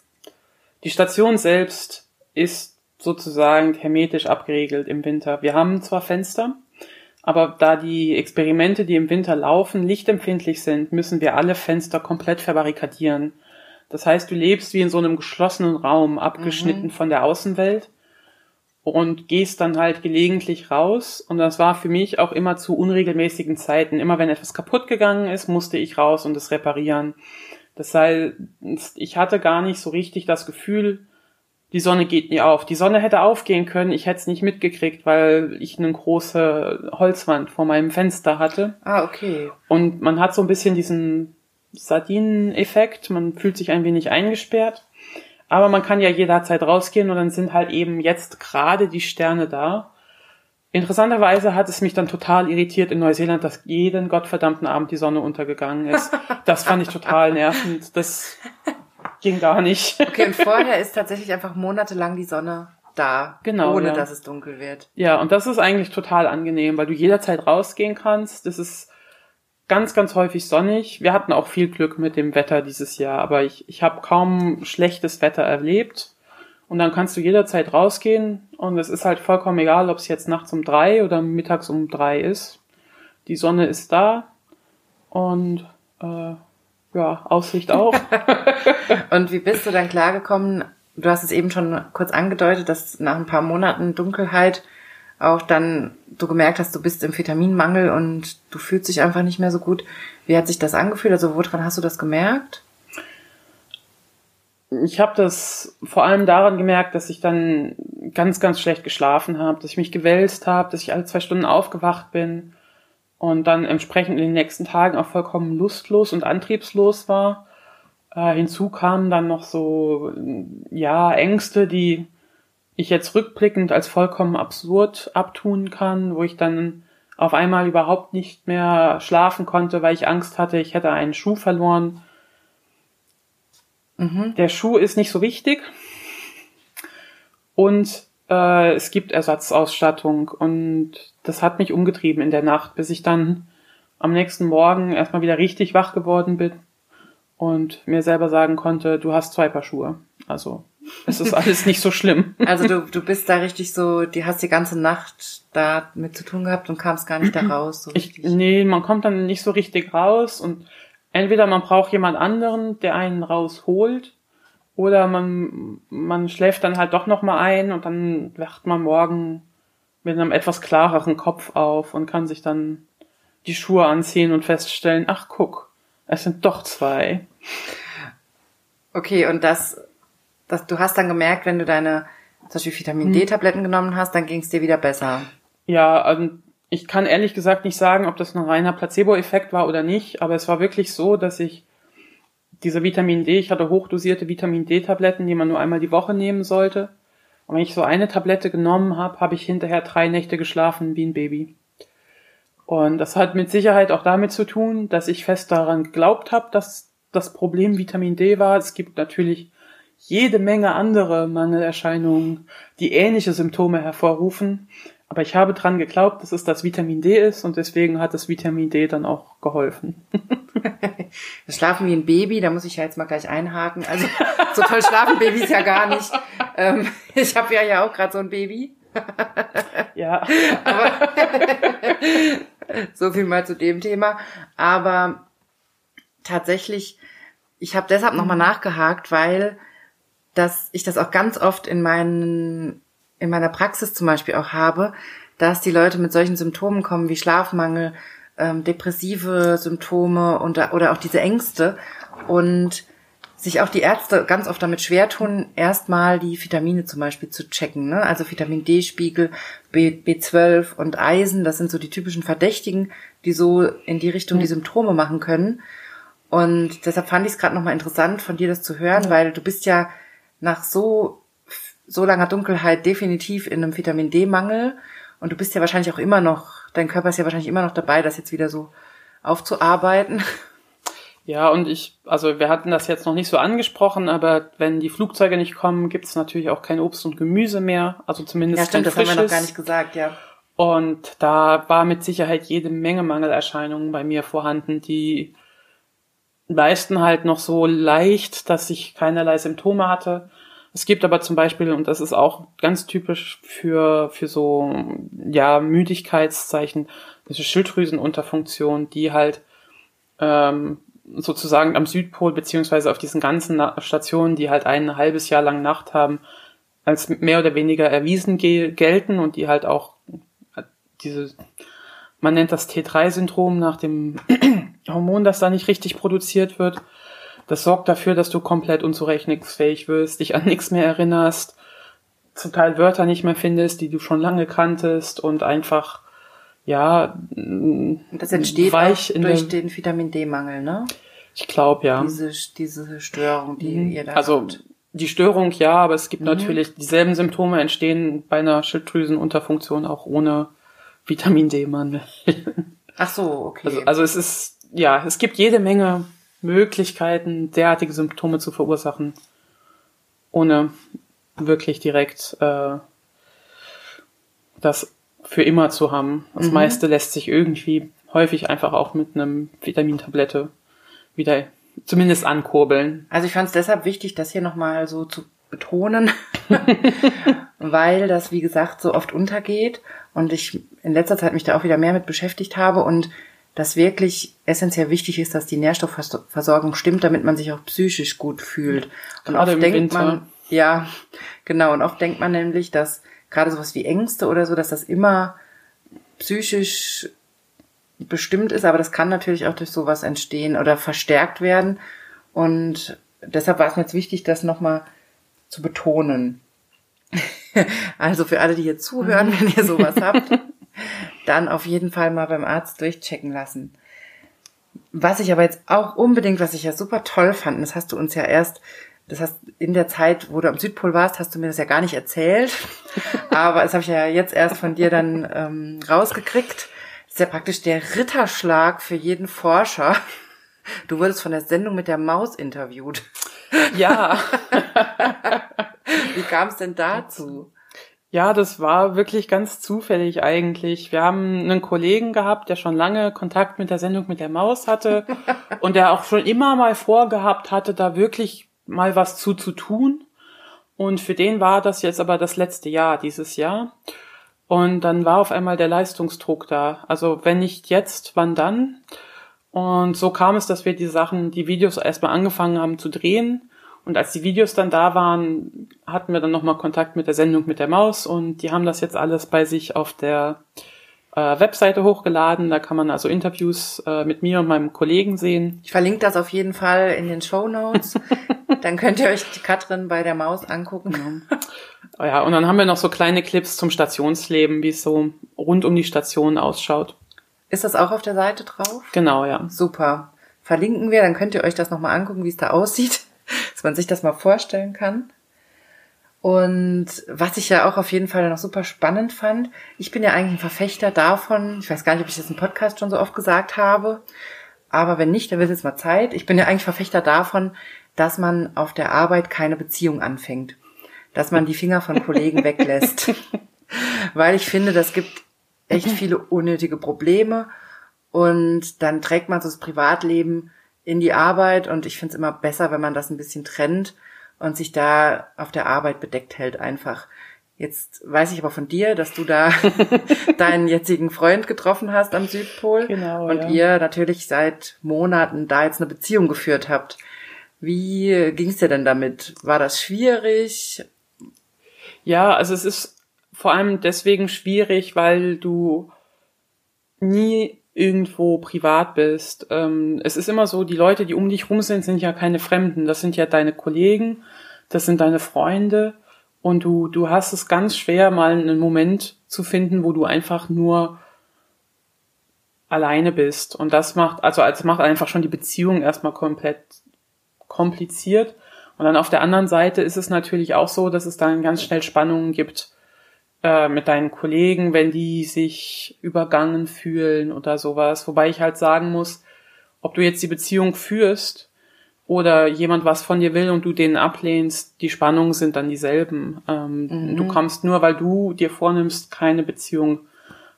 die Station selbst ist sozusagen hermetisch abgeriegelt im Winter. Wir haben zwar Fenster, aber da die Experimente, die im Winter laufen, lichtempfindlich sind, müssen wir alle Fenster komplett verbarrikadieren. Das heißt, du lebst wie in so einem geschlossenen Raum, abgeschnitten mhm. von der Außenwelt und gehst dann halt gelegentlich raus. Und das war für mich auch immer zu unregelmäßigen Zeiten. Immer wenn etwas kaputt gegangen ist, musste ich raus und es reparieren. Das heißt, ich hatte gar nicht so richtig das Gefühl, die Sonne geht nie auf. Die Sonne hätte aufgehen können, ich hätte es nicht mitgekriegt, weil ich eine große Holzwand vor meinem Fenster hatte. Ah, okay. Und man hat so ein bisschen diesen Sardinen-Effekt, man fühlt sich ein wenig eingesperrt. Aber man kann ja jederzeit rausgehen und dann sind halt eben jetzt gerade die Sterne da. Interessanterweise hat es mich dann total irritiert in Neuseeland, dass jeden gottverdammten Abend die Sonne untergegangen ist. Das fand ich total nervend. Das ging gar nicht. Okay, und vorher ist tatsächlich einfach monatelang die Sonne da, genau, ohne ja. dass es dunkel wird. Ja, und das ist eigentlich total angenehm, weil du jederzeit rausgehen kannst. Das ist ganz, ganz häufig sonnig. Wir hatten auch viel Glück mit dem Wetter dieses Jahr, aber ich, ich habe kaum schlechtes Wetter erlebt. Und dann kannst du jederzeit rausgehen und es ist halt vollkommen egal, ob es jetzt nachts um drei oder mittags um drei ist. Die Sonne ist da und äh, ja, Aussicht auch. und wie bist du dann klargekommen? Du hast es eben schon kurz angedeutet, dass nach ein paar Monaten Dunkelheit auch dann du gemerkt hast, du bist im Vitaminmangel und du fühlst dich einfach nicht mehr so gut. Wie hat sich das angefühlt? Also woran hast du das gemerkt? Ich habe das vor allem daran gemerkt, dass ich dann ganz, ganz schlecht geschlafen habe, dass ich mich gewälzt habe, dass ich alle zwei Stunden aufgewacht bin und dann entsprechend in den nächsten Tagen auch vollkommen lustlos und antriebslos war. Äh, hinzu kamen dann noch so, ja, Ängste, die ich jetzt rückblickend als vollkommen absurd abtun kann, wo ich dann auf einmal überhaupt nicht mehr schlafen konnte, weil ich Angst hatte, ich hätte einen Schuh verloren. Mhm. Der Schuh ist nicht so wichtig. Und äh, es gibt Ersatzausstattung und das hat mich umgetrieben in der Nacht, bis ich dann am nächsten Morgen erstmal wieder richtig wach geworden bin und mir selber sagen konnte, du hast zwei Paar Schuhe. Also es ist alles nicht so schlimm. Also du, du bist da richtig so, die hast die ganze Nacht da mit zu tun gehabt und kamst gar nicht da raus. So ich, nee, man kommt dann nicht so richtig raus und entweder man braucht jemand anderen, der einen rausholt oder man, man schläft dann halt doch nochmal ein und dann wacht man morgen mit einem etwas klareren Kopf auf und kann sich dann die Schuhe anziehen und feststellen, ach guck, es sind doch zwei. Okay, und das, das du hast dann gemerkt, wenn du deine zum Beispiel Vitamin hm. D-Tabletten genommen hast, dann ging es dir wieder besser. Ja, also ich kann ehrlich gesagt nicht sagen, ob das ein reiner Placebo-Effekt war oder nicht, aber es war wirklich so, dass ich diese Vitamin D, ich hatte hochdosierte Vitamin D-Tabletten, die man nur einmal die Woche nehmen sollte. Und wenn ich so eine Tablette genommen habe, habe ich hinterher drei Nächte geschlafen wie ein Baby. Und das hat mit Sicherheit auch damit zu tun, dass ich fest daran geglaubt habe, dass das Problem Vitamin D war. Es gibt natürlich jede Menge andere Mangelerscheinungen, die ähnliche Symptome hervorrufen. Aber ich habe dran geglaubt, dass es das Vitamin D ist und deswegen hat das Vitamin D dann auch geholfen. das Schlafen wie ein Baby, da muss ich ja jetzt mal gleich einhaken. Also so toll schlafen Babys ja gar nicht. Ähm, ich habe ja ja auch gerade so ein Baby. ja. Aber so viel mal zu dem Thema. Aber tatsächlich, ich habe deshalb nochmal mhm. nachgehakt, weil dass ich das auch ganz oft in meinen in meiner Praxis zum Beispiel auch habe, dass die Leute mit solchen Symptomen kommen wie Schlafmangel, ähm, depressive Symptome und, oder auch diese Ängste und sich auch die Ärzte ganz oft damit schwer tun, erstmal die Vitamine zum Beispiel zu checken. Ne? Also Vitamin D-Spiegel, B, B12 und Eisen, das sind so die typischen Verdächtigen, die so in die Richtung mhm. die Symptome machen können. Und deshalb fand ich es gerade nochmal interessant, von dir das zu hören, mhm. weil du bist ja nach so, so langer Dunkelheit definitiv in einem Vitamin D-Mangel. Und du bist ja wahrscheinlich auch immer noch, dein Körper ist ja wahrscheinlich immer noch dabei, das jetzt wieder so aufzuarbeiten. Ja, und ich, also wir hatten das jetzt noch nicht so angesprochen, aber wenn die Flugzeuge nicht kommen, gibt es natürlich auch kein Obst und Gemüse mehr. Also zumindest Ja, stimmt, das haben wir noch gar nicht gesagt, ja. Und da war mit Sicherheit jede Menge Mangelerscheinungen bei mir vorhanden, die meisten halt noch so leicht, dass ich keinerlei Symptome hatte. Es gibt aber zum Beispiel, und das ist auch ganz typisch für, für so, ja, Müdigkeitszeichen, diese Schilddrüsenunterfunktion, die halt ähm, sozusagen am Südpol beziehungsweise auf diesen ganzen Stationen, die halt ein halbes Jahr lang Nacht haben, als mehr oder weniger erwiesen gelten und die halt auch diese, man nennt das T3-Syndrom nach dem Hormon, das da nicht richtig produziert wird. Das sorgt dafür, dass du komplett unzurechnungsfähig wirst, dich an nichts mehr erinnerst, zum Teil Wörter nicht mehr findest, die du schon lange kanntest und einfach ja, das entsteht weich durch den Vitamin D-Mangel, ne? Ich glaube, ja. Diese, diese Störung, die mhm. ihr da Also habt. die Störung ja, aber es gibt mhm. natürlich dieselben Symptome entstehen bei einer Schilddrüsenunterfunktion auch ohne Vitamin D-Mangel. Ach so, okay. Also, also es ist, ja, es gibt jede Menge Möglichkeiten, derartige Symptome zu verursachen, ohne wirklich direkt äh, das für immer zu haben. Das mhm. meiste lässt sich irgendwie häufig einfach auch mit einem Vitamintablette wieder zumindest ankurbeln. Also ich fand es deshalb wichtig, das hier nochmal so zu betonen, weil das, wie gesagt, so oft untergeht und ich in letzter Zeit mich da auch wieder mehr mit beschäftigt habe und das wirklich essentiell wichtig ist, dass die Nährstoffversorgung stimmt, damit man sich auch psychisch gut fühlt. Und Gerade oft denkt Winter. man, ja, genau, und oft denkt man nämlich, dass gerade sowas wie Ängste oder so, dass das immer psychisch bestimmt ist, aber das kann natürlich auch durch sowas entstehen oder verstärkt werden. Und deshalb war es mir jetzt wichtig, das nochmal zu betonen. also für alle, die hier zuhören, mhm. wenn ihr sowas habt, dann auf jeden Fall mal beim Arzt durchchecken lassen. Was ich aber jetzt auch unbedingt, was ich ja super toll fand, das hast du uns ja erst das heißt, in der Zeit, wo du am Südpol warst, hast du mir das ja gar nicht erzählt. Aber das habe ich ja jetzt erst von dir dann ähm, rausgekriegt. Das ist ja praktisch der Ritterschlag für jeden Forscher. Du wurdest von der Sendung mit der Maus interviewt. Ja. Wie kam es denn dazu? Ja, das war wirklich ganz zufällig eigentlich. Wir haben einen Kollegen gehabt, der schon lange Kontakt mit der Sendung mit der Maus hatte und der auch schon immer mal vorgehabt hatte, da wirklich mal was zu zu tun. Und für den war das jetzt aber das letzte Jahr, dieses Jahr. Und dann war auf einmal der Leistungsdruck da. Also wenn nicht jetzt, wann dann? Und so kam es, dass wir die Sachen, die Videos erstmal angefangen haben zu drehen. Und als die Videos dann da waren, hatten wir dann nochmal Kontakt mit der Sendung mit der Maus und die haben das jetzt alles bei sich auf der äh, Webseite hochgeladen. Da kann man also Interviews äh, mit mir und meinem Kollegen sehen. Ich verlinke das auf jeden Fall in den Show Notes. dann könnt ihr euch die Katrin bei der Maus angucken. Ja. ja, und dann haben wir noch so kleine Clips zum Stationsleben, wie es so rund um die Station ausschaut. Ist das auch auf der Seite drauf? Genau, ja. Super. Verlinken wir, dann könnt ihr euch das nochmal angucken, wie es da aussieht, dass man sich das mal vorstellen kann. Und was ich ja auch auf jeden Fall noch super spannend fand, ich bin ja eigentlich ein Verfechter davon, ich weiß gar nicht, ob ich das im Podcast schon so oft gesagt habe, aber wenn nicht, dann wird es jetzt mal Zeit. Ich bin ja eigentlich Verfechter davon, dass man auf der Arbeit keine Beziehung anfängt. Dass man die Finger von Kollegen weglässt. Weil ich finde, das gibt echt viele unnötige Probleme und dann trägt man so das Privatleben in die Arbeit und ich finde es immer besser, wenn man das ein bisschen trennt und sich da auf der Arbeit bedeckt hält einfach. Jetzt weiß ich aber von dir, dass du da deinen jetzigen Freund getroffen hast am Südpol genau, und ja. ihr natürlich seit Monaten da jetzt eine Beziehung geführt habt. Wie ging es dir denn damit? War das schwierig? Ja, also es ist vor allem deswegen schwierig, weil du nie irgendwo privat bist. Ähm, es ist immer so, die Leute, die um dich rum sind, sind ja keine Fremden. Das sind ja deine Kollegen, das sind deine Freunde. Und du, du hast es ganz schwer, mal einen Moment zu finden, wo du einfach nur alleine bist. Und das macht, also als macht einfach schon die Beziehung erstmal komplett kompliziert. Und dann auf der anderen Seite ist es natürlich auch so, dass es dann ganz schnell Spannungen gibt äh, mit deinen Kollegen, wenn die sich übergangen fühlen oder sowas. Wobei ich halt sagen muss, ob du jetzt die Beziehung führst oder jemand was von dir will und du den ablehnst, die Spannungen sind dann dieselben. Ähm, mhm. Du kommst nur, weil du dir vornimmst, keine Beziehung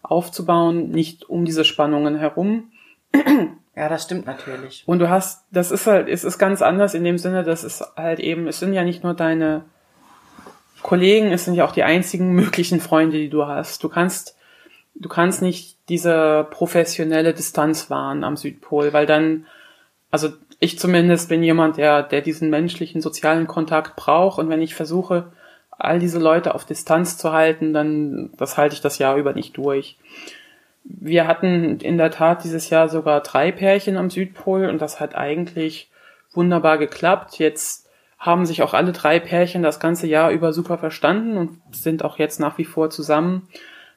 aufzubauen, nicht um diese Spannungen herum. Ja, das stimmt natürlich. Und du hast, das ist halt, es ist ganz anders in dem Sinne, dass es halt eben, es sind ja nicht nur deine Kollegen, es sind ja auch die einzigen möglichen Freunde, die du hast. Du kannst, du kannst nicht diese professionelle Distanz wahren am Südpol, weil dann, also ich zumindest bin jemand, der, der diesen menschlichen sozialen Kontakt braucht und wenn ich versuche, all diese Leute auf Distanz zu halten, dann das halte ich das Jahr über nicht durch. Wir hatten in der Tat dieses Jahr sogar drei Pärchen am Südpol und das hat eigentlich wunderbar geklappt. Jetzt haben sich auch alle drei Pärchen das ganze Jahr über super verstanden und sind auch jetzt nach wie vor zusammen.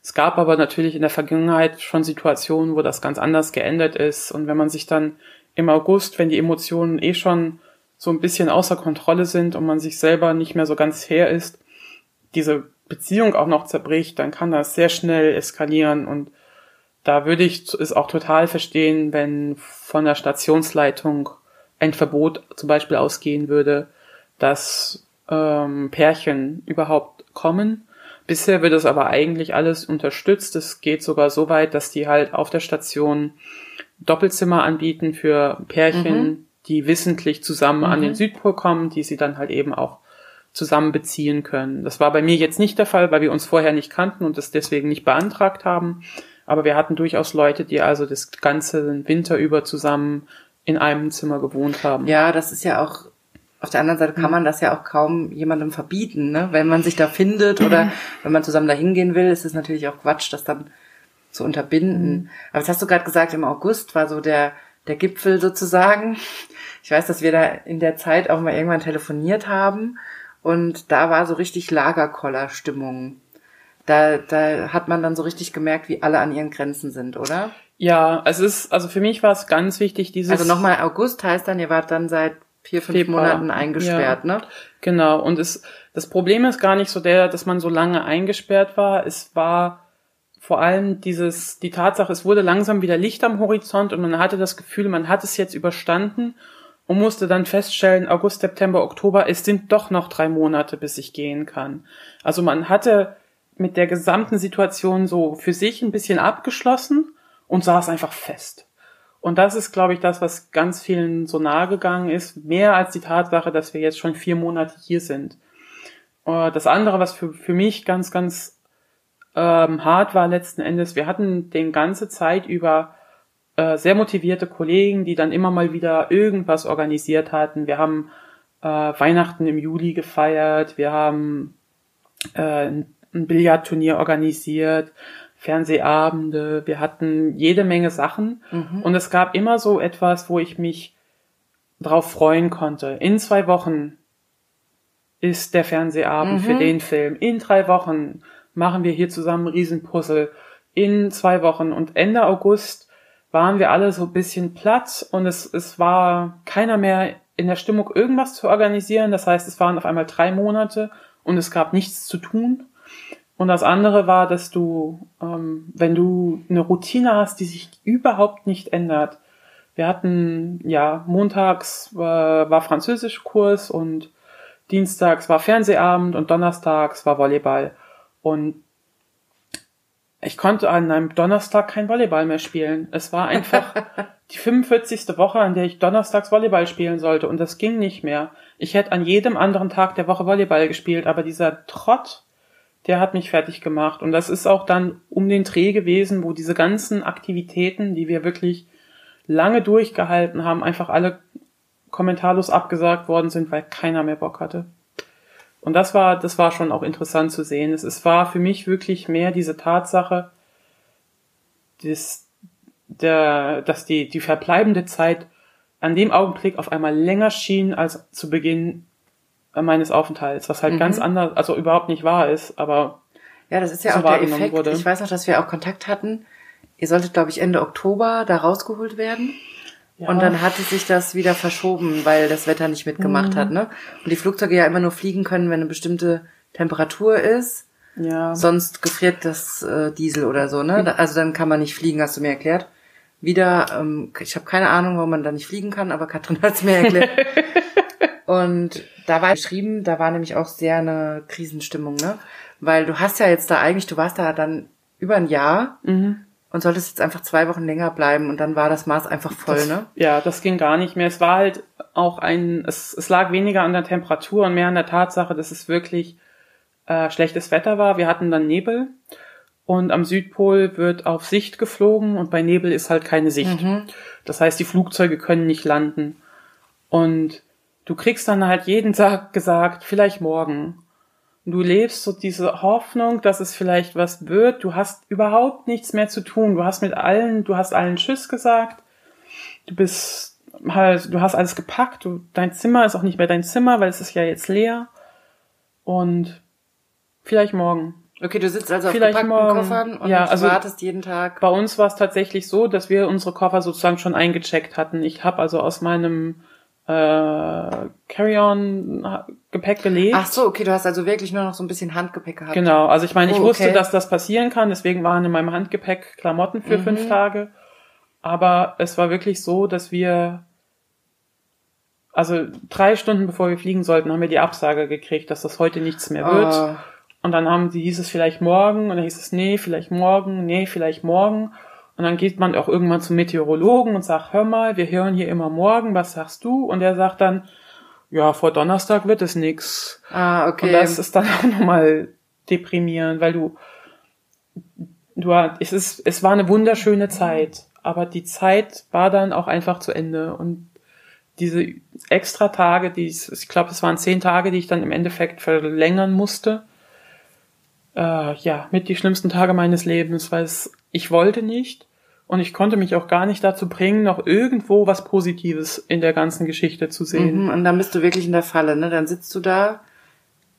Es gab aber natürlich in der Vergangenheit schon Situationen, wo das ganz anders geendet ist. Und wenn man sich dann im August, wenn die Emotionen eh schon so ein bisschen außer Kontrolle sind und man sich selber nicht mehr so ganz her ist, diese Beziehung auch noch zerbricht, dann kann das sehr schnell eskalieren und da würde ich es auch total verstehen, wenn von der Stationsleitung ein Verbot zum Beispiel ausgehen würde, dass ähm, Pärchen überhaupt kommen. Bisher wird es aber eigentlich alles unterstützt. Es geht sogar so weit, dass die halt auf der Station Doppelzimmer anbieten für Pärchen, mhm. die wissentlich zusammen mhm. an den mhm. Südpol kommen, die sie dann halt eben auch zusammen beziehen können. Das war bei mir jetzt nicht der Fall, weil wir uns vorher nicht kannten und es deswegen nicht beantragt haben. Aber wir hatten durchaus Leute, die also das ganze Winter über zusammen in einem Zimmer gewohnt haben. Ja, das ist ja auch, auf der anderen Seite kann man das ja auch kaum jemandem verbieten, ne? Wenn man sich da findet oder wenn man zusammen da hingehen will, ist es natürlich auch Quatsch, das dann zu unterbinden. Mhm. Aber jetzt hast du gerade gesagt, im August war so der, der Gipfel sozusagen. Ich weiß, dass wir da in der Zeit auch mal irgendwann telefoniert haben und da war so richtig Lagerkoller-Stimmung da, da hat man dann so richtig gemerkt, wie alle an ihren Grenzen sind, oder? Ja, es ist, also für mich war es ganz wichtig, dieses. Also nochmal August heißt dann, ihr wart dann seit vier, fünf Februar. Monaten eingesperrt, ja. ne? Genau. Und es, das Problem ist gar nicht so der, dass man so lange eingesperrt war. Es war vor allem dieses, die Tatsache, es wurde langsam wieder Licht am Horizont und man hatte das Gefühl, man hat es jetzt überstanden und musste dann feststellen, August, September, Oktober, es sind doch noch drei Monate, bis ich gehen kann. Also man hatte mit der gesamten Situation so für sich ein bisschen abgeschlossen und saß einfach fest. Und das ist, glaube ich, das, was ganz vielen so nahe gegangen ist, mehr als die Tatsache, dass wir jetzt schon vier Monate hier sind. Äh, das andere, was für, für mich ganz, ganz ähm, hart war letzten Endes, wir hatten den ganze Zeit über äh, sehr motivierte Kollegen, die dann immer mal wieder irgendwas organisiert hatten. Wir haben äh, Weihnachten im Juli gefeiert, wir haben äh, ein Billardturnier organisiert, Fernsehabende, wir hatten jede Menge Sachen mhm. und es gab immer so etwas, wo ich mich drauf freuen konnte. In zwei Wochen ist der Fernsehabend mhm. für den Film. In drei Wochen machen wir hier zusammen Riesenpuzzle. In zwei Wochen und Ende August waren wir alle so ein bisschen platt und es, es war keiner mehr in der Stimmung, irgendwas zu organisieren. Das heißt, es waren auf einmal drei Monate und es gab nichts zu tun. Und das andere war, dass du, ähm, wenn du eine Routine hast, die sich überhaupt nicht ändert. Wir hatten, ja, montags war, war Französischkurs und dienstags war Fernsehabend und donnerstags war Volleyball. Und ich konnte an einem Donnerstag kein Volleyball mehr spielen. Es war einfach die 45. Woche, an der ich donnerstags Volleyball spielen sollte und das ging nicht mehr. Ich hätte an jedem anderen Tag der Woche Volleyball gespielt, aber dieser Trott der hat mich fertig gemacht. Und das ist auch dann um den Dreh gewesen, wo diese ganzen Aktivitäten, die wir wirklich lange durchgehalten haben, einfach alle kommentarlos abgesagt worden sind, weil keiner mehr Bock hatte. Und das war, das war schon auch interessant zu sehen. Es, es war für mich wirklich mehr diese Tatsache, das, der, dass die, die verbleibende Zeit an dem Augenblick auf einmal länger schien als zu Beginn meines Aufenthalts, was halt Mhm. ganz anders, also überhaupt nicht wahr ist, aber Ja, das ist ja so auch der Effekt. wurde. Ich weiß noch, dass wir auch Kontakt hatten. Ihr solltet, glaube ich, Ende Oktober da rausgeholt werden. ja, Und dann hatte sich das wieder verschoben, weil das Wetter nicht mitgemacht Mhm. hat, ne? Und die Flugzeuge ja immer nur fliegen können, wenn eine bestimmte Temperatur ist. ja, Sonst gefriert das äh, Diesel oder so, ne? Da- Also dann kann man nicht fliegen, hast du mir erklärt. Wieder, ähm, ich habe keine Ahnung, warum man da nicht fliegen kann, aber Katrin hat es mir erklärt. Und da war geschrieben, da war nämlich auch sehr eine Krisenstimmung, ne? Weil du hast ja jetzt da eigentlich, du warst da dann über ein Jahr mhm. und solltest jetzt einfach zwei Wochen länger bleiben und dann war das Maß einfach voll, das, ne? Ja, das ging gar nicht mehr. Es war halt auch ein, es, es lag weniger an der Temperatur und mehr an der Tatsache, dass es wirklich äh, schlechtes Wetter war. Wir hatten dann Nebel und am Südpol wird auf Sicht geflogen und bei Nebel ist halt keine Sicht. Mhm. Das heißt, die Flugzeuge können nicht landen. Und du kriegst dann halt jeden Tag gesagt, vielleicht morgen. Und du lebst so diese Hoffnung, dass es vielleicht was wird. Du hast überhaupt nichts mehr zu tun. Du hast mit allen, du hast allen Tschüss gesagt. Du bist halt, du hast alles gepackt. Du, dein Zimmer ist auch nicht mehr dein Zimmer, weil es ist ja jetzt leer. Und vielleicht morgen. Okay, du sitzt also auf Vielleicht gepackten morgen. Koffern und Ja, also- wartest jeden Tag. Bei uns war es tatsächlich so, dass wir unsere Koffer sozusagen schon eingecheckt hatten. Ich habe also aus meinem äh, Carry-on-Gepäck gelebt. Ach so, okay, du hast also wirklich nur noch so ein bisschen Handgepäck gehabt. Genau, also ich meine, ich Oh, wusste, okay. dass das passieren kann, deswegen waren in meinem Handgepäck Klamotten für Mhm. fünf Tage. Aber es war wirklich so, dass wir, also drei Stunden bevor wir fliegen sollten, haben wir die Absage gekriegt, dass das heute nichts mehr wird. Oh. Und dann haben sie, hieß es vielleicht morgen, und dann hieß es, nee, vielleicht morgen, nee, vielleicht morgen. Und dann geht man auch irgendwann zum Meteorologen und sagt, hör mal, wir hören hier immer morgen, was sagst du? Und er sagt dann, ja, vor Donnerstag wird es nix. Ah, okay. Und das ist dann auch nochmal deprimierend, weil du, du, es ist, es war eine wunderschöne Zeit, aber die Zeit war dann auch einfach zu Ende und diese extra Tage, die ich, ich glaube, es waren zehn Tage, die ich dann im Endeffekt verlängern musste, äh, ja, mit die schlimmsten Tage meines Lebens, weil es, ich wollte nicht und ich konnte mich auch gar nicht dazu bringen, noch irgendwo was Positives in der ganzen Geschichte zu sehen. Mhm, und dann bist du wirklich in der Falle, ne? Dann sitzt du da,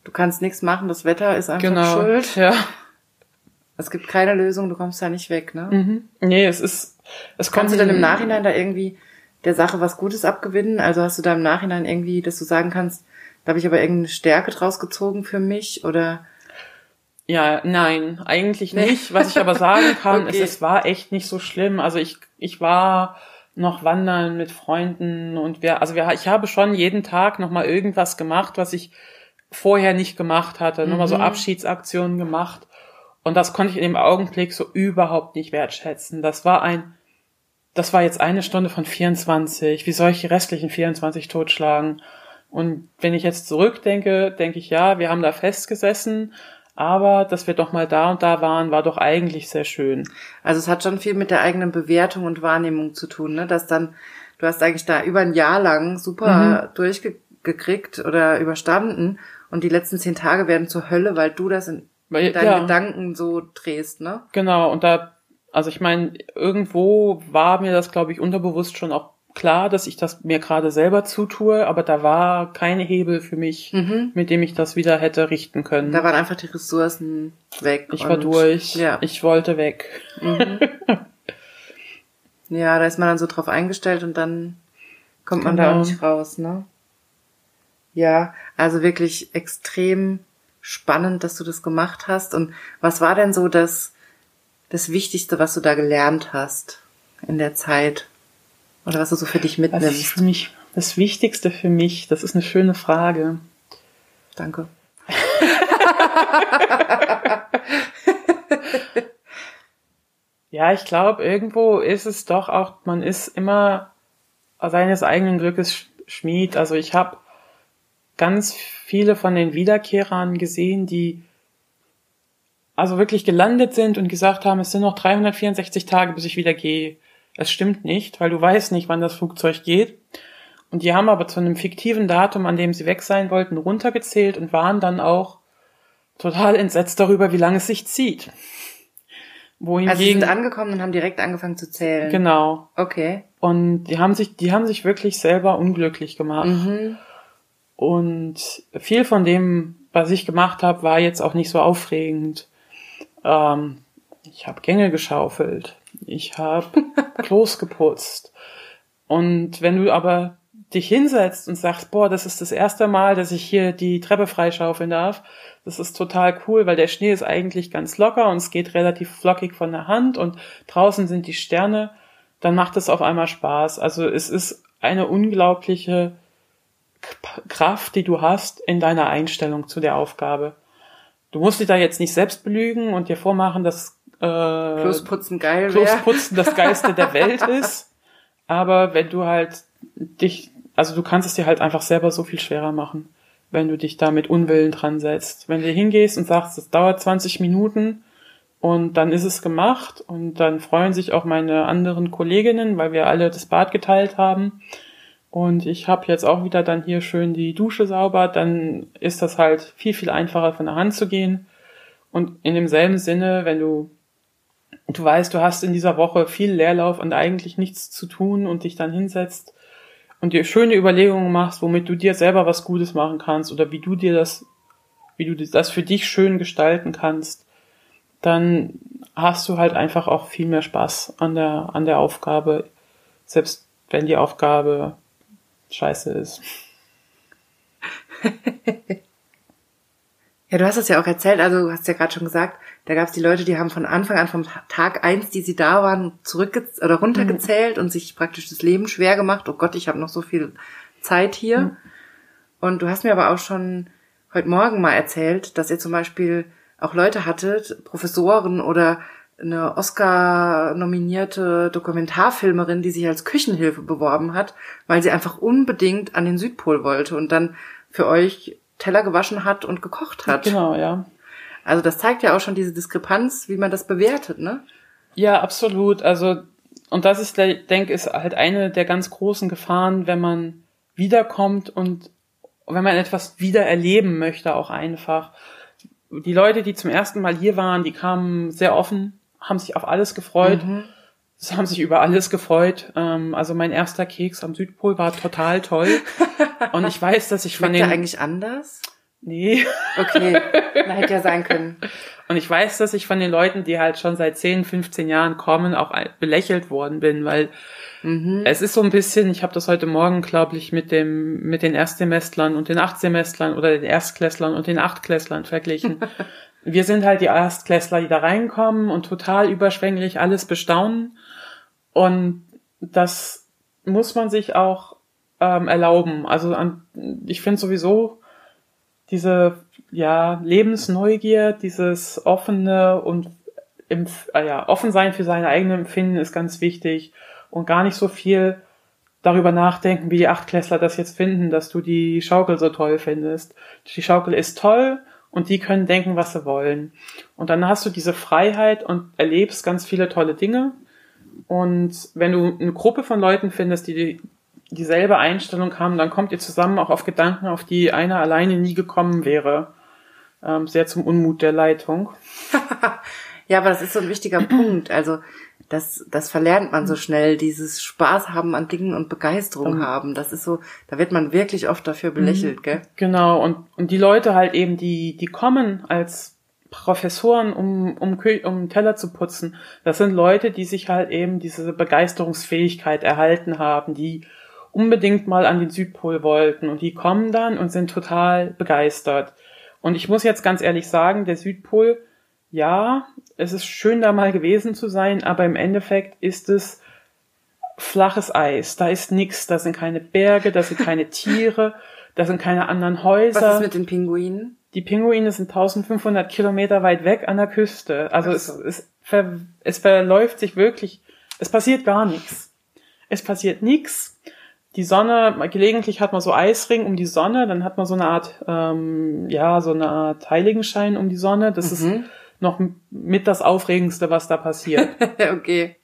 du kannst nichts machen, das Wetter ist einfach Genau. schuld. Ja. Es gibt keine Lösung, du kommst da nicht weg, ne? Mhm. Nee, es ist, es Kannst du denn im Nachhinein da irgendwie der Sache was Gutes abgewinnen? Also hast du da im Nachhinein irgendwie, dass du sagen kannst, da habe ich aber irgendeine Stärke draus gezogen für mich oder Ja, nein, eigentlich nicht. Was ich aber sagen kann, Okay. ist, es war echt nicht so schlimm. Also ich, ich war noch wandern mit Freunden und wir, also wir, ich habe schon jeden Tag noch mal irgendwas gemacht, was ich vorher nicht gemacht hatte. Nur mal so Mhm. Abschiedsaktionen gemacht. Und das konnte ich in dem Augenblick so überhaupt nicht wertschätzen. Das war ein, das war jetzt eine Stunde von 24. Wie soll ich die restlichen 24 totschlagen? Und wenn ich jetzt zurückdenke, denke ich, ja, wir haben da festgesessen, aber dass wir doch mal da und da waren, war doch eigentlich sehr schön. Also es hat schon viel mit der eigenen Bewertung und Wahrnehmung zu tun, ne? Dass dann, du hast eigentlich da über ein Jahr lang super durchgekriegt oder überstanden und die letzten zehn Tage werden zur Hölle, weil du das in Weil, deinen ja, Gedanken so drehst, ne? genau. Und da, also ich meine, irgendwo war mir das, glaube ich, unterbewusst schon auch klar, dass ich das mir gerade selber zutue, aber da war keine Hebel für mich, Mhm. mit dem ich das wieder hätte richten können. Da waren einfach die Ressourcen weg. ich war durch. Ja. Ich wollte weg. Mhm. ja, da ist man dann so drauf eingestellt und dann kommt man da Genau. auch nicht raus, ne? Ja, also wirklich extrem spannend, dass du das gemacht hast. Und was war denn so das, das Wichtigste, was du da gelernt hast in der Zeit? Oder was du so für dich mitnimmst? für mich das Wichtigste für mich? Das ist eine schöne Frage. Danke. Ja, ich glaube, irgendwo ist es doch auch, man ist immer seines eigenen Glückes Sch- Schmied. Also ich habe ganz viele von den Wiederkehrern gesehen, die also wirklich gelandet sind und gesagt haben, es sind noch 364 Tage, bis ich wieder gehe. Es stimmt nicht, weil du weißt nicht, wann das Flugzeug geht. Und die haben aber zu einem fiktiven Datum, an dem sie weg sein wollten, runtergezählt und waren dann auch total entsetzt darüber, wie lange es sich zieht. Wohingegen, also sie sind angekommen und haben direkt angefangen zu zählen. Genau. Okay. Und die haben sich, die haben sich wirklich selber unglücklich gemacht. Mhm. Und viel von dem, was ich gemacht habe, war jetzt auch nicht so aufregend. Ähm, ich habe Gänge geschaufelt, ich habe Klos geputzt. Und wenn du aber dich hinsetzt und sagst, boah, das ist das erste Mal, dass ich hier die Treppe freischaufeln darf, das ist total cool, weil der Schnee ist eigentlich ganz locker und es geht relativ flockig von der Hand und draußen sind die Sterne, dann macht es auf einmal Spaß. Also es ist eine unglaubliche Kraft, die du hast in deiner Einstellung zu der Aufgabe. Du musst dich da jetzt nicht selbst belügen und dir vormachen, dass äh, Klosputzen geil wäre. Klosputzen das Geiste der Welt ist. Aber wenn du halt dich, also du kannst es dir halt einfach selber so viel schwerer machen, wenn du dich da mit Unwillen dran setzt. Wenn du hingehst und sagst, es dauert 20 Minuten und dann ist es gemacht und dann freuen sich auch meine anderen Kolleginnen, weil wir alle das Bad geteilt haben. Und ich habe jetzt auch wieder dann hier schön die Dusche sauber, dann ist das halt viel, viel einfacher von der Hand zu gehen. Und in demselben Sinne, wenn du du weißt, du hast in dieser Woche viel Leerlauf und eigentlich nichts zu tun und dich dann hinsetzt und dir schöne Überlegungen machst, womit du dir selber was Gutes machen kannst oder wie du dir das, wie du das für dich schön gestalten kannst, dann hast du halt einfach auch viel mehr Spaß an der, an der Aufgabe, selbst wenn die Aufgabe scheiße ist. Ja, du hast es ja auch erzählt, also du hast ja gerade schon gesagt, da gab es die Leute, die haben von Anfang an, vom Tag eins, die sie da waren, zurück oder runtergezählt mhm. und sich praktisch das Leben schwer gemacht. Oh Gott, ich habe noch so viel Zeit hier. Mhm. Und du hast mir aber auch schon heute Morgen mal erzählt, dass ihr zum Beispiel auch Leute hattet, Professoren oder eine Oscar-nominierte Dokumentarfilmerin, die sich als Küchenhilfe beworben hat, weil sie einfach unbedingt an den Südpol wollte und dann für euch Teller gewaschen hat und gekocht hat. Genau, ja. Also das zeigt ja auch schon diese Diskrepanz, wie man das bewertet, ne? Ja, absolut. Also, und das ist, ich denke, ist halt eine der ganz großen Gefahren, wenn man wiederkommt und wenn man etwas wieder erleben möchte, auch einfach. Die Leute, die zum ersten Mal hier waren, die kamen sehr offen, haben sich auf alles gefreut. Mhm. Sie haben sich über alles gefreut. Ähm, also mein erster Keks am Südpol war total toll. Und ich weiß, dass ich von den... eigentlich anders? Nee. Okay, na, hätte ja sein können. Und ich weiß, dass ich von den Leuten, die halt schon seit 10, 15 Jahren kommen, auch belächelt worden bin, weil mhm. es ist so ein bisschen, ich habe das heute Morgen, glaube ich, mit dem mit den Erstsemestrern und den Achtsemestrern oder den Erstklässlern und den Achtklässlern verglichen. Wir sind halt die Erstklässler, die da reinkommen und total überschwänglich alles bestaunen. Und das muss man sich auch ähm, erlauben. Also an, ich finde sowieso diese ja Lebensneugier, dieses offene und im, äh, ja, offen sein für seine eigenen Empfinden ist ganz wichtig und gar nicht so viel darüber nachdenken, wie die Achtklässler das jetzt finden, dass du die Schaukel so toll findest. Die Schaukel ist toll und die können denken, was sie wollen. Und dann hast du diese Freiheit und erlebst ganz viele tolle Dinge und wenn du eine Gruppe von Leuten findest, die dieselbe Einstellung haben, dann kommt ihr zusammen auch auf Gedanken, auf die einer alleine nie gekommen wäre. Ähm, sehr zum Unmut der Leitung. ja, aber das ist so ein wichtiger Punkt. Also das, das verlernt man so schnell, dieses Spaß haben an Dingen und Begeisterung um, haben. Das ist so, da wird man wirklich oft dafür belächelt, gell? Genau, und, und die Leute halt eben, die, die kommen als Professoren, um, um, um Teller zu putzen. Das sind Leute, die sich halt eben diese Begeisterungsfähigkeit erhalten haben, die unbedingt mal an den Südpol wollten und die kommen dann und sind total begeistert. Und ich muss jetzt ganz ehrlich sagen, der Südpol, ja, es ist schön da mal gewesen zu sein, aber im Endeffekt ist es flaches Eis. Da ist nichts, da sind keine Berge, da sind keine Tiere, da sind keine anderen Häuser. Was ist mit den Pinguinen? Die Pinguine sind 1500 Kilometer weit weg an der Küste. Also so. es, es, ver, es verläuft sich wirklich, es passiert gar nichts. Es passiert nichts. Die Sonne, gelegentlich hat man so Eisring um die Sonne, dann hat man so eine Art, ähm, ja, so eine Art Heiligenschein um die Sonne. Das mhm. ist noch mit das Aufregendste, was da passiert. okay.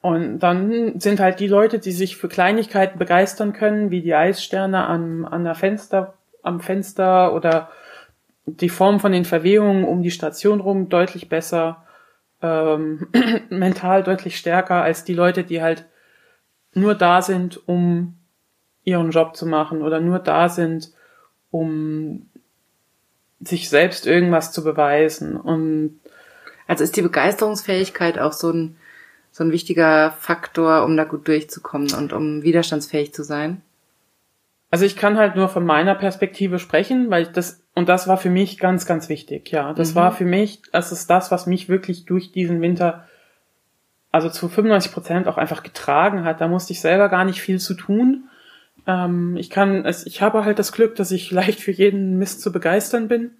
Und dann sind halt die Leute, die sich für Kleinigkeiten begeistern können, wie die Eissterne an, an der Fenster, am Fenster oder die Form von den Verwehungen um die Station rum deutlich besser. ähm, mental deutlich stärker als die Leute, die halt nur da sind, um ihren Job zu machen oder nur da sind, um sich selbst irgendwas zu beweisen. Und also ist die Begeisterungsfähigkeit auch so ein, so ein wichtiger Faktor, um da gut durchzukommen und um widerstandsfähig zu sein? Also ich kann halt nur von meiner Perspektive sprechen, weil ich das, und das war für mich ganz, ganz wichtig, ja. Das mhm. war für mich, das ist das, was mich wirklich durch diesen Winter, also zu 95 Prozent auch einfach getragen hat. Da musste ich selber gar nicht viel zu tun. Ähm, ich kann, ich habe halt das Glück, dass ich leicht für jeden Mist zu begeistern bin.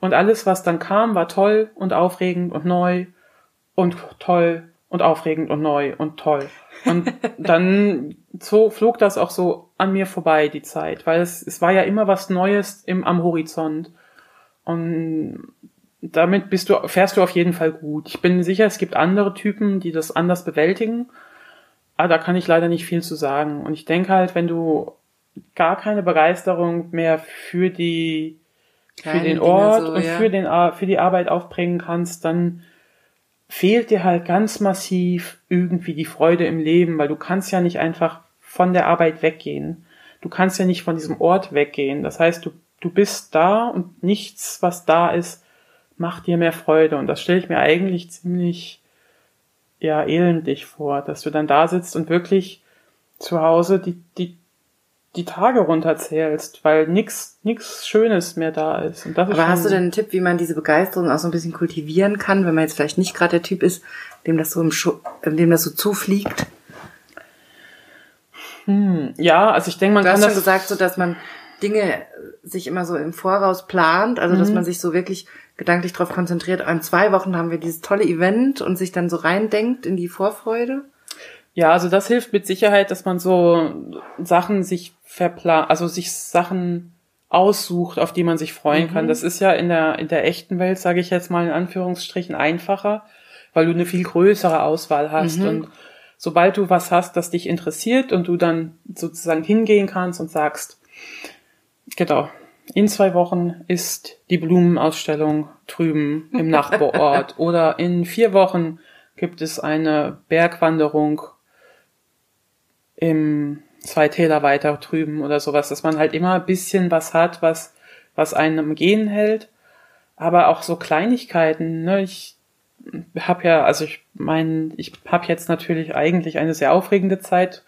Und alles, was dann kam, war toll und aufregend und neu und toll und aufregend und neu und toll. Und dann so flog das auch so an mir vorbei, die Zeit, weil es, es war ja immer was Neues im, am Horizont. Und damit bist du, fährst du auf jeden Fall gut. Ich bin sicher, es gibt andere Typen, die das anders bewältigen. Aber da kann ich leider nicht viel zu sagen. Und ich denke halt, wenn du gar keine Begeisterung mehr für die, für den Ort so, und ja. für den, für die Arbeit aufbringen kannst, dann fehlt dir halt ganz massiv irgendwie die Freude im Leben, weil du kannst ja nicht einfach von der Arbeit weggehen. Du kannst ja nicht von diesem Ort weggehen. Das heißt, du, du bist da und nichts, was da ist, macht dir mehr Freude. Und das stelle ich mir eigentlich ziemlich, ja, elendig vor, dass du dann da sitzt und wirklich zu Hause die, die die Tage runterzählst, weil nix, nix Schönes mehr da ist. Und das ist Aber hast du denn einen Tipp, wie man diese Begeisterung auch so ein bisschen kultivieren kann, wenn man jetzt vielleicht nicht gerade der Typ ist, dem das so im Schu dem das so zufliegt? Hm, ja, also ich denke, man du kann hast schon gesagt, so dass man Dinge sich immer so im Voraus plant, also mhm. dass man sich so wirklich gedanklich darauf konzentriert. In zwei Wochen haben wir dieses tolle Event und sich dann so reindenkt in die Vorfreude. Ja, also das hilft mit Sicherheit, dass man so Sachen sich verplant, also sich Sachen aussucht, auf die man sich freuen mhm. kann. Das ist ja in der, in der echten Welt, sage ich jetzt mal in Anführungsstrichen, einfacher, weil du eine viel größere Auswahl hast. Mhm. Und sobald du was hast, das dich interessiert und du dann sozusagen hingehen kannst und sagst, genau, in zwei Wochen ist die Blumenausstellung drüben im Nachbarort oder in vier Wochen gibt es eine Bergwanderung im zwei Täler weiter drüben oder sowas, dass man halt immer ein bisschen was hat, was, was einen im Gehen hält. Aber auch so Kleinigkeiten, ne, ich habe ja, also ich meine, ich habe jetzt natürlich eigentlich eine sehr aufregende Zeit,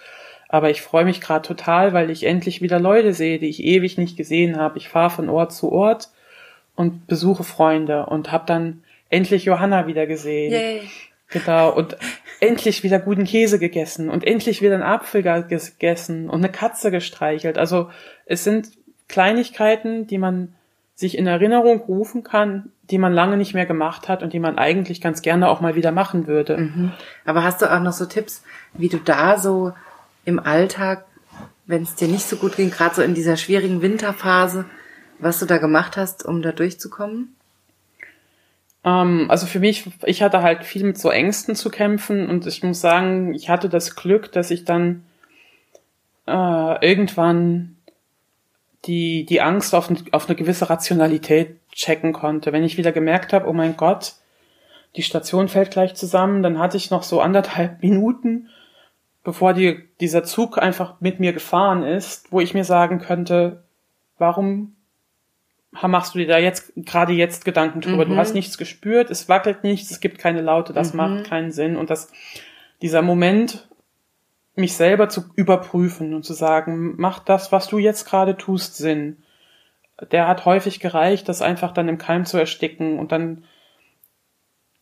aber ich freue mich gerade total, weil ich endlich wieder Leute sehe, die ich ewig nicht gesehen habe. Ich fahre von Ort zu Ort und besuche Freunde und habe dann endlich Johanna wieder gesehen. Yay. Genau, und endlich wieder guten Käse gegessen und endlich wieder einen Apfel gegessen und eine Katze gestreichelt. Also es sind Kleinigkeiten, die man sich in Erinnerung rufen kann, die man lange nicht mehr gemacht hat und die man eigentlich ganz gerne auch mal wieder machen würde. Mhm. Aber hast du auch noch so Tipps, wie du da so im Alltag, wenn es dir nicht so gut ging, gerade so in dieser schwierigen Winterphase, was du da gemacht hast, um da durchzukommen? Ähm, also für mich, ich hatte halt viel mit so Ängsten zu kämpfen und ich muss sagen, ich hatte das Glück, dass ich dann äh, irgendwann die, die Angst auf, auf eine gewisse Rationalität checken konnte. Wenn ich wieder gemerkt habe, oh mein Gott, die Station fällt gleich zusammen, dann hatte ich noch so anderthalb Minuten, bevor die, dieser Zug einfach mit mir gefahren ist, wo ich mir sagen könnte, warum machst du dir da jetzt gerade jetzt Gedanken drüber. Mhm. Du hast nichts gespürt, es wackelt nichts, es gibt keine Laute, das mhm. macht keinen Sinn. Und das, dieser Moment, mich selber zu überprüfen und zu sagen, macht das, was du jetzt gerade tust, Sinn. Der hat häufig gereicht, das einfach dann im Keim zu ersticken und dann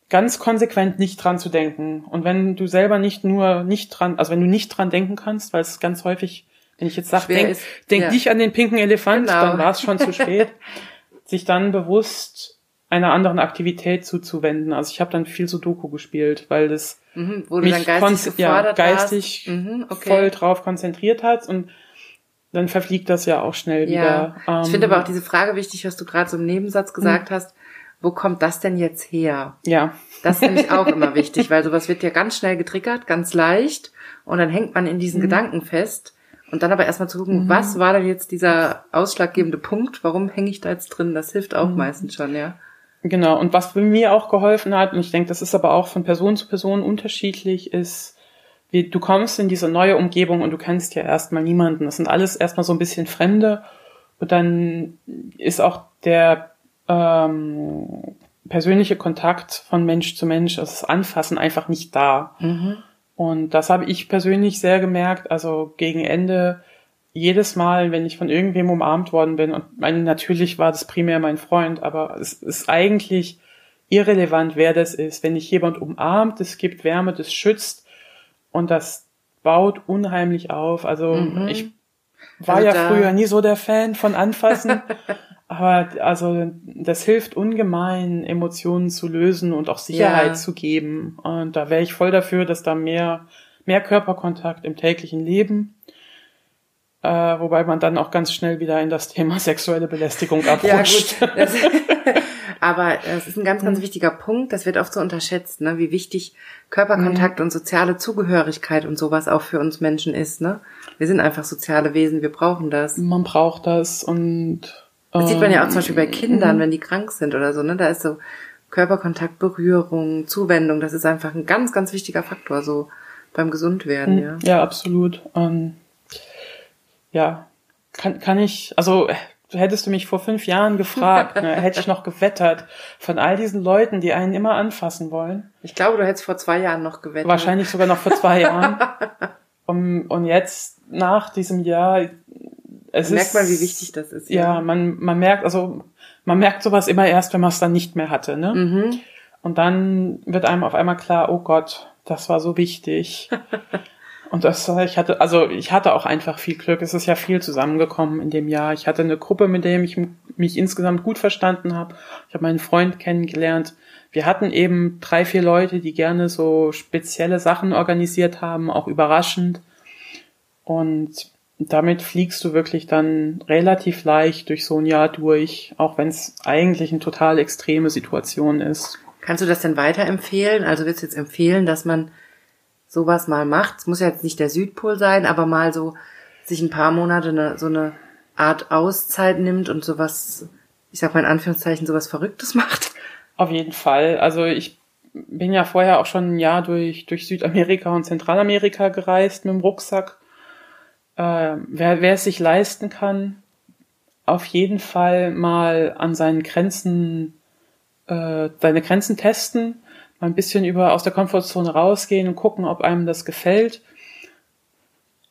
ganz konsequent nicht dran zu denken. Und wenn du selber nicht nur nicht dran, also wenn du nicht dran denken kannst, weil es ganz häufig wenn ich jetzt sage, denk, ist, denk ja. nicht an den pinken Elefant, genau. dann war es schon zu spät. sich dann bewusst einer anderen Aktivität zuzuwenden. Also ich habe dann viel Sudoku gespielt, weil das mhm, wo mich geistig, ja, geistig mhm, okay. voll drauf konzentriert hat und dann verfliegt das ja auch schnell ja. wieder. Ähm, ich finde aber auch diese Frage wichtig, was du gerade so im Nebensatz gesagt mhm. hast. Wo kommt das denn jetzt her? Ja. Das ist nämlich auch immer wichtig, weil sowas wird ja ganz schnell getriggert, ganz leicht und dann hängt man in diesen mhm. Gedanken fest. Und dann aber erstmal zu gucken, mhm. was war denn jetzt dieser ausschlaggebende Punkt? Warum hänge ich da jetzt drin? Das hilft auch mhm. meistens schon, ja. Genau, und was mir auch geholfen hat, und ich denke, das ist aber auch von Person zu Person unterschiedlich, ist, wie, du kommst in diese neue Umgebung und du kennst ja erstmal niemanden. Das sind alles erstmal so ein bisschen Fremde. Und dann ist auch der ähm, persönliche Kontakt von Mensch zu Mensch, das Anfassen einfach nicht da. Mhm. Und das habe ich persönlich sehr gemerkt. Also gegen Ende jedes Mal, wenn ich von irgendwem umarmt worden bin, und mein, natürlich war das primär mein Freund, aber es ist eigentlich irrelevant, wer das ist. Wenn dich jemand umarmt, es gibt Wärme, das schützt und das baut unheimlich auf. Also mhm. ich war also ja früher nie so der Fan von Anfassen, aber also das hilft ungemein, Emotionen zu lösen und auch Sicherheit ja. zu geben. Und da wäre ich voll dafür, dass da mehr mehr Körperkontakt im täglichen Leben äh, wobei man dann auch ganz schnell wieder in das Thema sexuelle Belästigung abrutscht. Ja, gut. Das, aber es ist ein ganz, ganz mhm. wichtiger Punkt. Das wird oft so unterschätzt, ne? wie wichtig Körperkontakt mhm. und soziale Zugehörigkeit und sowas auch für uns Menschen ist. Ne? Wir sind einfach soziale Wesen, wir brauchen das. Man braucht das und das sieht man ja auch zum Beispiel bei ähm, Kindern, mhm. wenn die krank sind oder so. Ne? Da ist so Körperkontakt, Berührung, Zuwendung. Das ist einfach ein ganz, ganz wichtiger Faktor so beim Gesundwerden. Mhm. Ja, ja absolut. Ähm ja, kann, kann ich, also hättest du mich vor fünf Jahren gefragt, ne, hätte ich noch gewettert von all diesen Leuten, die einen immer anfassen wollen. Ich glaube, du hättest vor zwei Jahren noch gewettert. Wahrscheinlich sogar noch vor zwei Jahren. Und, und jetzt nach diesem Jahr, es merkt man, wie wichtig das ist. Ja, ja man, man merkt, also man merkt sowas immer erst, wenn man es dann nicht mehr hatte, ne? Mhm. Und dann wird einem auf einmal klar, oh Gott, das war so wichtig. Und das, ich hatte, also ich hatte auch einfach viel Glück. Es ist ja viel zusammengekommen in dem Jahr. Ich hatte eine Gruppe, mit der ich mich insgesamt gut verstanden habe. Ich habe meinen Freund kennengelernt. Wir hatten eben drei, vier Leute, die gerne so spezielle Sachen organisiert haben, auch überraschend. Und damit fliegst du wirklich dann relativ leicht durch so ein Jahr durch, auch wenn es eigentlich eine total extreme Situation ist. Kannst du das denn weiterempfehlen? Also willst du jetzt empfehlen, dass man sowas mal macht. Es muss ja jetzt nicht der Südpol sein, aber mal so sich ein paar Monate eine, so eine Art Auszeit nimmt und sowas, ich sag mal in Anführungszeichen, sowas Verrücktes macht. Auf jeden Fall. Also ich bin ja vorher auch schon ein Jahr durch, durch Südamerika und Zentralamerika gereist mit dem Rucksack. Äh, wer, wer es sich leisten kann, auf jeden Fall mal an seinen Grenzen, äh, seine Grenzen testen mal ein bisschen über aus der Komfortzone rausgehen und gucken, ob einem das gefällt.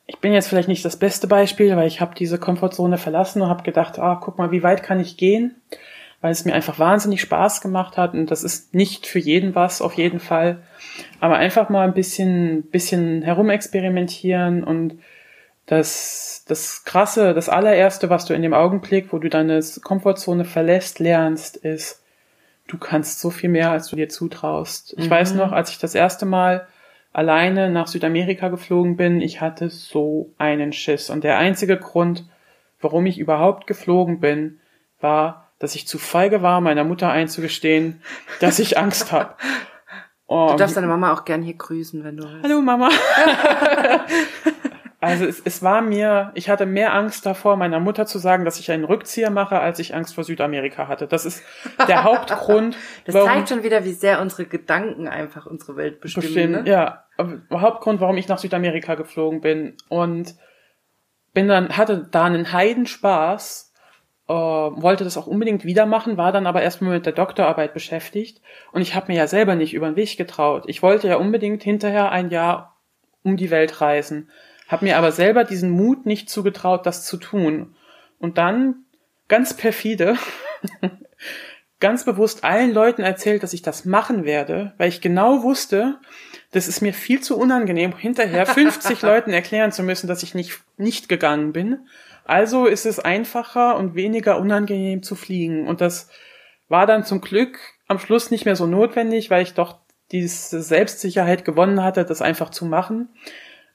Ich bin jetzt vielleicht nicht das beste Beispiel, weil ich habe diese Komfortzone verlassen und habe gedacht, ah, guck mal, wie weit kann ich gehen, weil es mir einfach wahnsinnig Spaß gemacht hat und das ist nicht für jeden was, auf jeden Fall. Aber einfach mal ein bisschen, bisschen herumexperimentieren und das, das Krasse, das allererste, was du in dem Augenblick, wo du deine Komfortzone verlässt, lernst, ist, du kannst so viel mehr, als du dir zutraust. Ich mhm. weiß noch, als ich das erste Mal alleine nach Südamerika geflogen bin, ich hatte so einen Schiss. Und der einzige Grund, warum ich überhaupt geflogen bin, war, dass ich zu feige war, meiner Mutter einzugestehen, dass ich Angst habe. Oh, du darfst deine Mama auch gern hier grüßen, wenn du willst. Hallo Mama. Also es, es war mir, ich hatte mehr Angst davor, meiner Mutter zu sagen, dass ich einen Rückzieher mache, als ich Angst vor Südamerika hatte. Das ist der Hauptgrund. das warum, zeigt schon wieder, wie sehr unsere Gedanken einfach unsere Welt bestimmen. bestimmen ne? Ja, Hauptgrund, warum ich nach Südamerika geflogen bin und bin dann hatte da einen Heidenspaß, äh, wollte das auch unbedingt wieder machen, war dann aber erstmal mit der Doktorarbeit beschäftigt und ich habe mir ja selber nicht über den Weg getraut. Ich wollte ja unbedingt hinterher ein Jahr um die Welt reisen habe mir aber selber diesen Mut nicht zugetraut, das zu tun. Und dann ganz perfide, ganz bewusst allen Leuten erzählt, dass ich das machen werde, weil ich genau wusste, das ist mir viel zu unangenehm, hinterher 50 Leuten erklären zu müssen, dass ich nicht, nicht gegangen bin. Also ist es einfacher und weniger unangenehm zu fliegen. Und das war dann zum Glück am Schluss nicht mehr so notwendig, weil ich doch diese Selbstsicherheit gewonnen hatte, das einfach zu machen.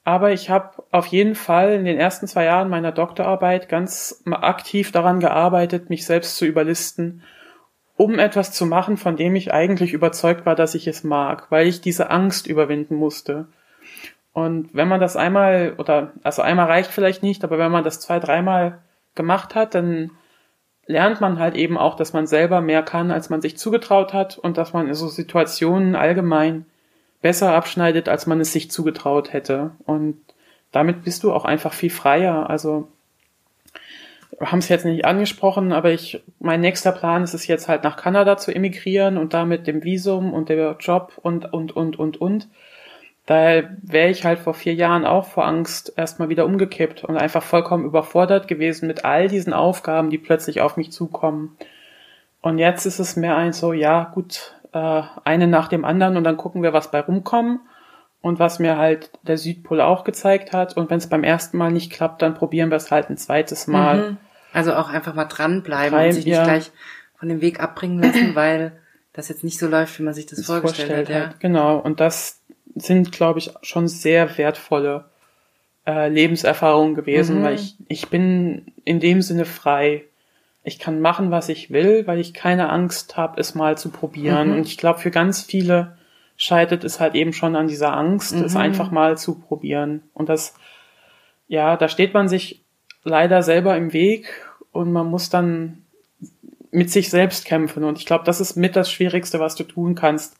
Aber ich habe auf jeden Fall in den ersten zwei Jahren meiner Doktorarbeit ganz aktiv daran gearbeitet, mich selbst zu überlisten, um etwas zu machen, von dem ich eigentlich überzeugt war, dass ich es mag, weil ich diese Angst überwinden musste. Und wenn man das einmal, oder also einmal reicht vielleicht nicht, aber wenn man das zwei, dreimal gemacht hat, dann lernt man halt eben auch, dass man selber mehr kann, als man sich zugetraut hat und dass man in so Situationen allgemein besser abschneidet, als man es sich zugetraut hätte. Und damit bist du auch einfach viel freier. Also haben es jetzt nicht angesprochen, aber ich, mein nächster Plan ist es jetzt halt nach Kanada zu emigrieren und damit dem Visum und der Job und, und, und, und, und. Da wäre ich halt vor vier Jahren auch vor Angst erstmal wieder umgekippt und einfach vollkommen überfordert gewesen mit all diesen Aufgaben, die plötzlich auf mich zukommen. Und jetzt ist es mehr ein so, ja, gut, äh, eine nach dem anderen und dann gucken wir, was bei rumkommen. Und was mir halt der Südpol auch gezeigt hat. Und wenn es beim ersten Mal nicht klappt, dann probieren wir es halt ein zweites Mal. Mhm. Also auch einfach mal dranbleiben Treib, und sich nicht ja. gleich von dem Weg abbringen lassen, weil das jetzt nicht so läuft, wie man sich das, das vorgestellt, vorgestellt, hat. Ja. Genau. Und das sind, glaube ich, schon sehr wertvolle äh, Lebenserfahrungen gewesen, mhm. weil ich, ich bin in dem Sinne frei. Ich kann machen, was ich will, weil ich keine Angst habe, es mal zu probieren. Mhm. Und ich glaube, für ganz viele scheitert es halt eben schon an dieser Angst, mhm. es einfach mal zu probieren. Und das, ja, da steht man sich leider selber im Weg und man muss dann mit sich selbst kämpfen. Und ich glaube, das ist mit das Schwierigste, was du tun kannst,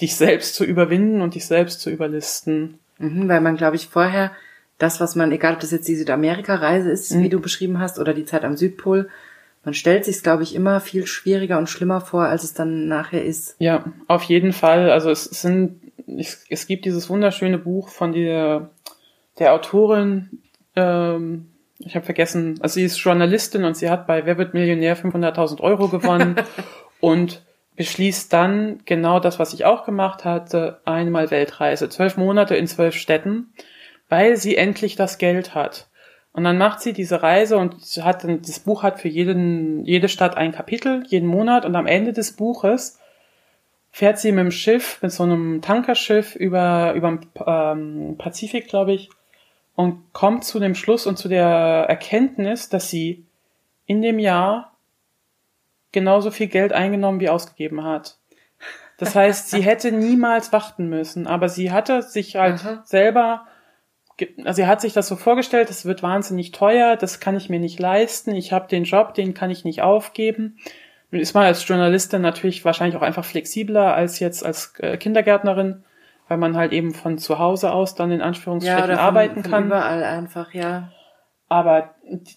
dich selbst zu überwinden und dich selbst zu überlisten. Mhm, weil man, glaube ich, vorher das, was man, egal ob das jetzt die Südamerika-Reise ist, mhm. wie du beschrieben hast, oder die Zeit am Südpol, man stellt sich glaube ich, immer viel schwieriger und schlimmer vor, als es dann nachher ist. Ja, auf jeden Fall. Also es sind, es, es gibt dieses wunderschöne Buch von der, der Autorin, ähm, ich habe vergessen, also sie ist Journalistin und sie hat bei Wer wird Millionär 500.000 Euro gewonnen und beschließt dann genau das, was ich auch gemacht hatte, einmal Weltreise, zwölf Monate in zwölf Städten, weil sie endlich das Geld hat. Und dann macht sie diese Reise und hat dann, das Buch hat für jeden, jede Stadt ein Kapitel, jeden Monat und am Ende des Buches fährt sie mit dem Schiff, mit so einem Tankerschiff über, über den ähm, Pazifik, glaube ich, und kommt zu dem Schluss und zu der Erkenntnis, dass sie in dem Jahr genauso viel Geld eingenommen wie ausgegeben hat. Das heißt, sie hätte niemals warten müssen, aber sie hatte sich halt Aha. selber also er hat sich das so vorgestellt, das wird wahnsinnig teuer, das kann ich mir nicht leisten, ich habe den Job, den kann ich nicht aufgeben. Nun ist man als Journalistin natürlich wahrscheinlich auch einfach flexibler als jetzt als äh, Kindergärtnerin, weil man halt eben von zu Hause aus dann in Anführungsstrichen ja, arbeiten von, kann. Überall einfach, ja. Aber die,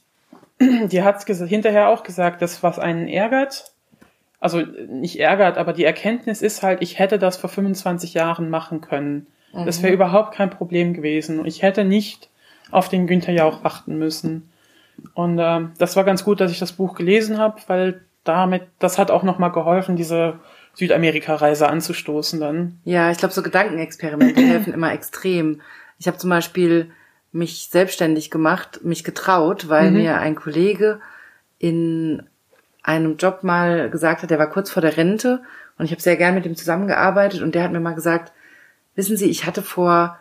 die hat hinterher auch gesagt, dass was einen ärgert, also nicht ärgert, aber die Erkenntnis ist halt, ich hätte das vor 25 Jahren machen können. Mhm. Das wäre überhaupt kein Problem gewesen. Ich hätte nicht auf den Günther Jauch achten müssen. Und äh, das war ganz gut, dass ich das Buch gelesen habe, weil damit, das hat auch nochmal geholfen, diese Südamerika-Reise anzustoßen dann. Ja, ich glaube, so Gedankenexperimente helfen immer extrem. Ich habe zum Beispiel mich selbstständig gemacht, mich getraut, weil mhm. mir ein Kollege in einem Job mal gesagt hat, der war kurz vor der Rente und ich habe sehr gern mit ihm zusammengearbeitet und der hat mir mal gesagt, wissen Sie, ich hatte vor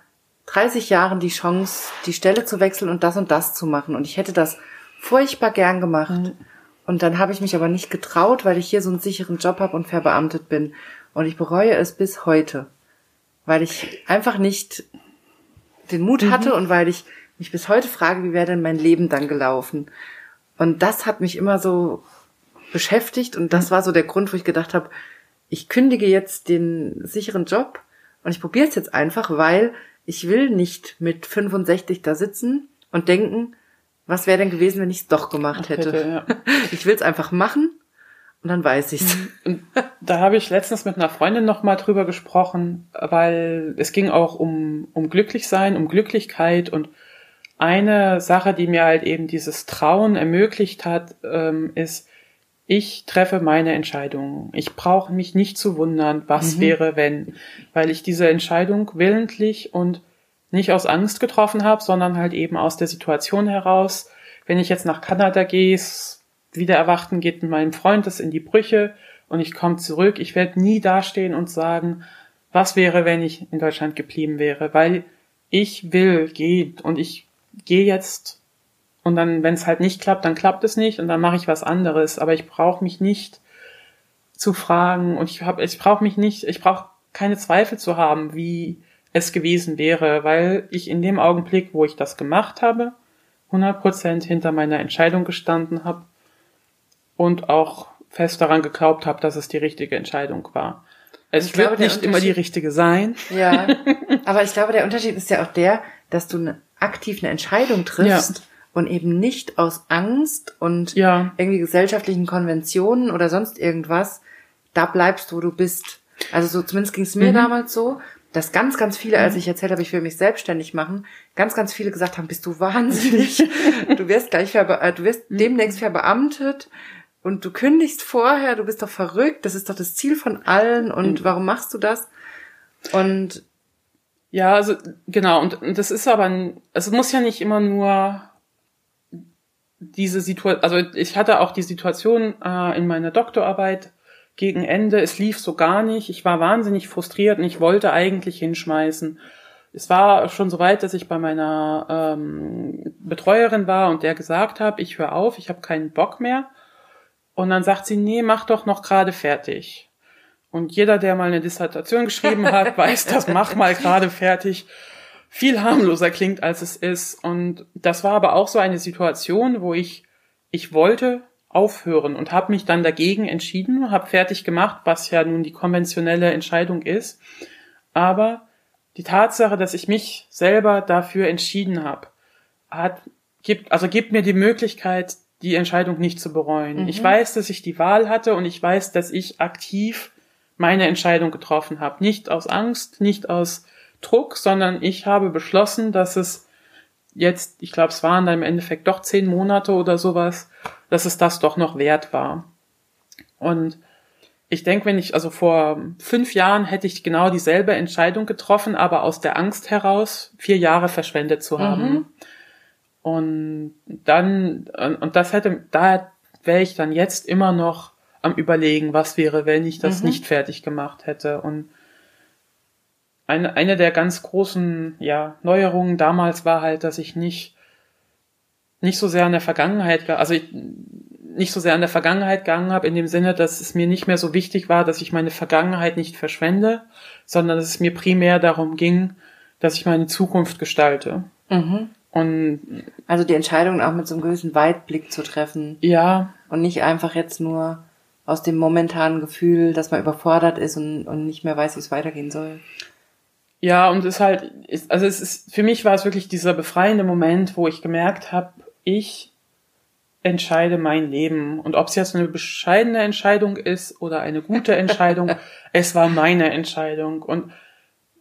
30 Jahren die Chance, die Stelle zu wechseln und das und das zu machen. Und ich hätte das furchtbar gern gemacht. Mhm. Und dann habe ich mich aber nicht getraut, weil ich hier so einen sicheren Job habe und verbeamtet bin. Und ich bereue es bis heute, weil ich einfach nicht den Mut hatte mhm. und weil ich mich bis heute frage, wie wäre denn mein Leben dann gelaufen? Und das hat mich immer so beschäftigt und das mhm. war so der Grund, wo ich gedacht habe, ich kündige jetzt den sicheren Job und ich probiere es jetzt einfach, weil ich will nicht mit 65 da sitzen und denken, was wäre denn gewesen, wenn ich es doch gemacht hätte. hätte ja. Ich will es einfach machen und dann weiß ich's. Mhm. Da habe ich letztens mit einer Freundin noch mal drüber gesprochen, weil es ging auch um um Glücklichsein, um Glücklichkeit und eine Sache, die mir halt eben dieses Trauen ermöglicht hat, ähm, ist, ich treffe meine Entscheidungen. Ich brauche mich nicht zu wundern, was mhm. wäre, wenn, weil ich diese Entscheidung willentlich und nicht aus Angst getroffen habe, sondern halt eben aus der Situation heraus. Wenn ich jetzt nach Kanada gehe, wieder erwarten geht mit meinem Freund das in die Brüche und ich komme zurück, ich werde nie dastehen und sagen, was wäre, wenn ich in Deutschland geblieben wäre, weil ich will gehen und ich gehe jetzt und dann, wenn es halt nicht klappt, dann klappt es nicht und dann mache ich was anderes. Aber ich brauche mich nicht zu fragen und ich habe, ich brauche mich nicht, ich brauche keine Zweifel zu haben, wie es gewesen wäre, weil ich in dem Augenblick, wo ich das gemacht habe, 100% hinter meiner Entscheidung gestanden habe und auch fest daran geglaubt habe, dass es die richtige Entscheidung war. Es Ich wird glaube, nicht immer die richtige sein. Ja, aber ich glaube, der Unterschied ist ja auch der, dass du eine, aktiv eine Entscheidung triffst und eben nicht aus Angst und Ja. irgendwie gesellschaftlichen Konventionen oder sonst irgendwas da bleibst, wo du bist. Also so zumindest ging es mir damals so, dass ganz, ganz viele, als ich erzählt habe, ich will mich selbstständig machen, ganz, ganz viele gesagt haben, bist du wahnsinnig, du wirst gleich verbe äh, du wirst demnächst verbeamtet und du kündigst vorher, du bist doch verrückt, das ist doch das Ziel von allen und warum machst du das? Und Ja, also genau, und, und das ist aber, ein, also es muss ja nicht immer nur diese Situation, also ich hatte auch die Situation äh, in meiner Doktorarbeit gegen Ende, es lief so gar nicht, ich war wahnsinnig frustriert und ich wollte eigentlich hinschmeißen. Es war schon so weit, dass ich bei meiner ähm, Betreuerin war und der gesagt habe, ich höre auf, ich habe keinen Bock mehr. Und dann sagt sie, nee, mach doch noch gerade fertig. Und jeder, der mal eine Dissertation geschrieben hat, weiß, das mach mal gerade fertig viel harmloser klingt, als es ist. Und das war aber auch so eine Situation, wo ich, ich wollte aufhören und habe mich dann dagegen entschieden, habe fertig gemacht, was ja nun die konventionelle Entscheidung ist. Aber die Tatsache, dass ich mich selber dafür entschieden habe, hat, gibt, also gibt mir die Möglichkeit, die Entscheidung nicht zu bereuen. Ich weiß, dass ich die Wahl hatte und ich weiß, dass ich aktiv meine Entscheidung getroffen habe. Nicht aus Angst, nicht aus Druck, sondern ich habe beschlossen, dass es jetzt, ich glaube, es waren dann im Endeffekt doch zehn Monate oder sowas, dass es das doch noch wert war. Und ich denke, wenn ich, also vor fünf Jahren hätte ich genau dieselbe Entscheidung getroffen, aber aus der Angst heraus, vier Jahre verschwendet zu haben. Und dann, und das hätte, da wäre ich dann jetzt immer noch am überlegen, was wäre, wenn ich das nicht fertig gemacht hätte. Und eine, eine der ganz großen, ja, Neuerungen damals war halt, dass ich nicht, nicht so sehr an der Vergangenheit, ge- also ich, nicht so sehr an der Vergangenheit gegangen habe, in dem Sinne, dass es mir nicht mehr so wichtig war, dass ich meine Vergangenheit nicht verschwende, sondern dass es mir primär darum ging, dass ich meine Zukunft gestalte. Und also die Entscheidung auch mit so einem gewissen Weitblick zu treffen ja, und nicht einfach jetzt nur aus dem momentanen Gefühl, dass man überfordert ist und, und nicht mehr weiß, wie es weitergehen soll. Ja, und es ist halt, also es ist, für mich war es wirklich dieser befreiende Moment, wo ich gemerkt habe, ich entscheide mein Leben. Und ob es jetzt eine bescheidene Entscheidung ist oder eine gute Entscheidung, es war meine Entscheidung. Und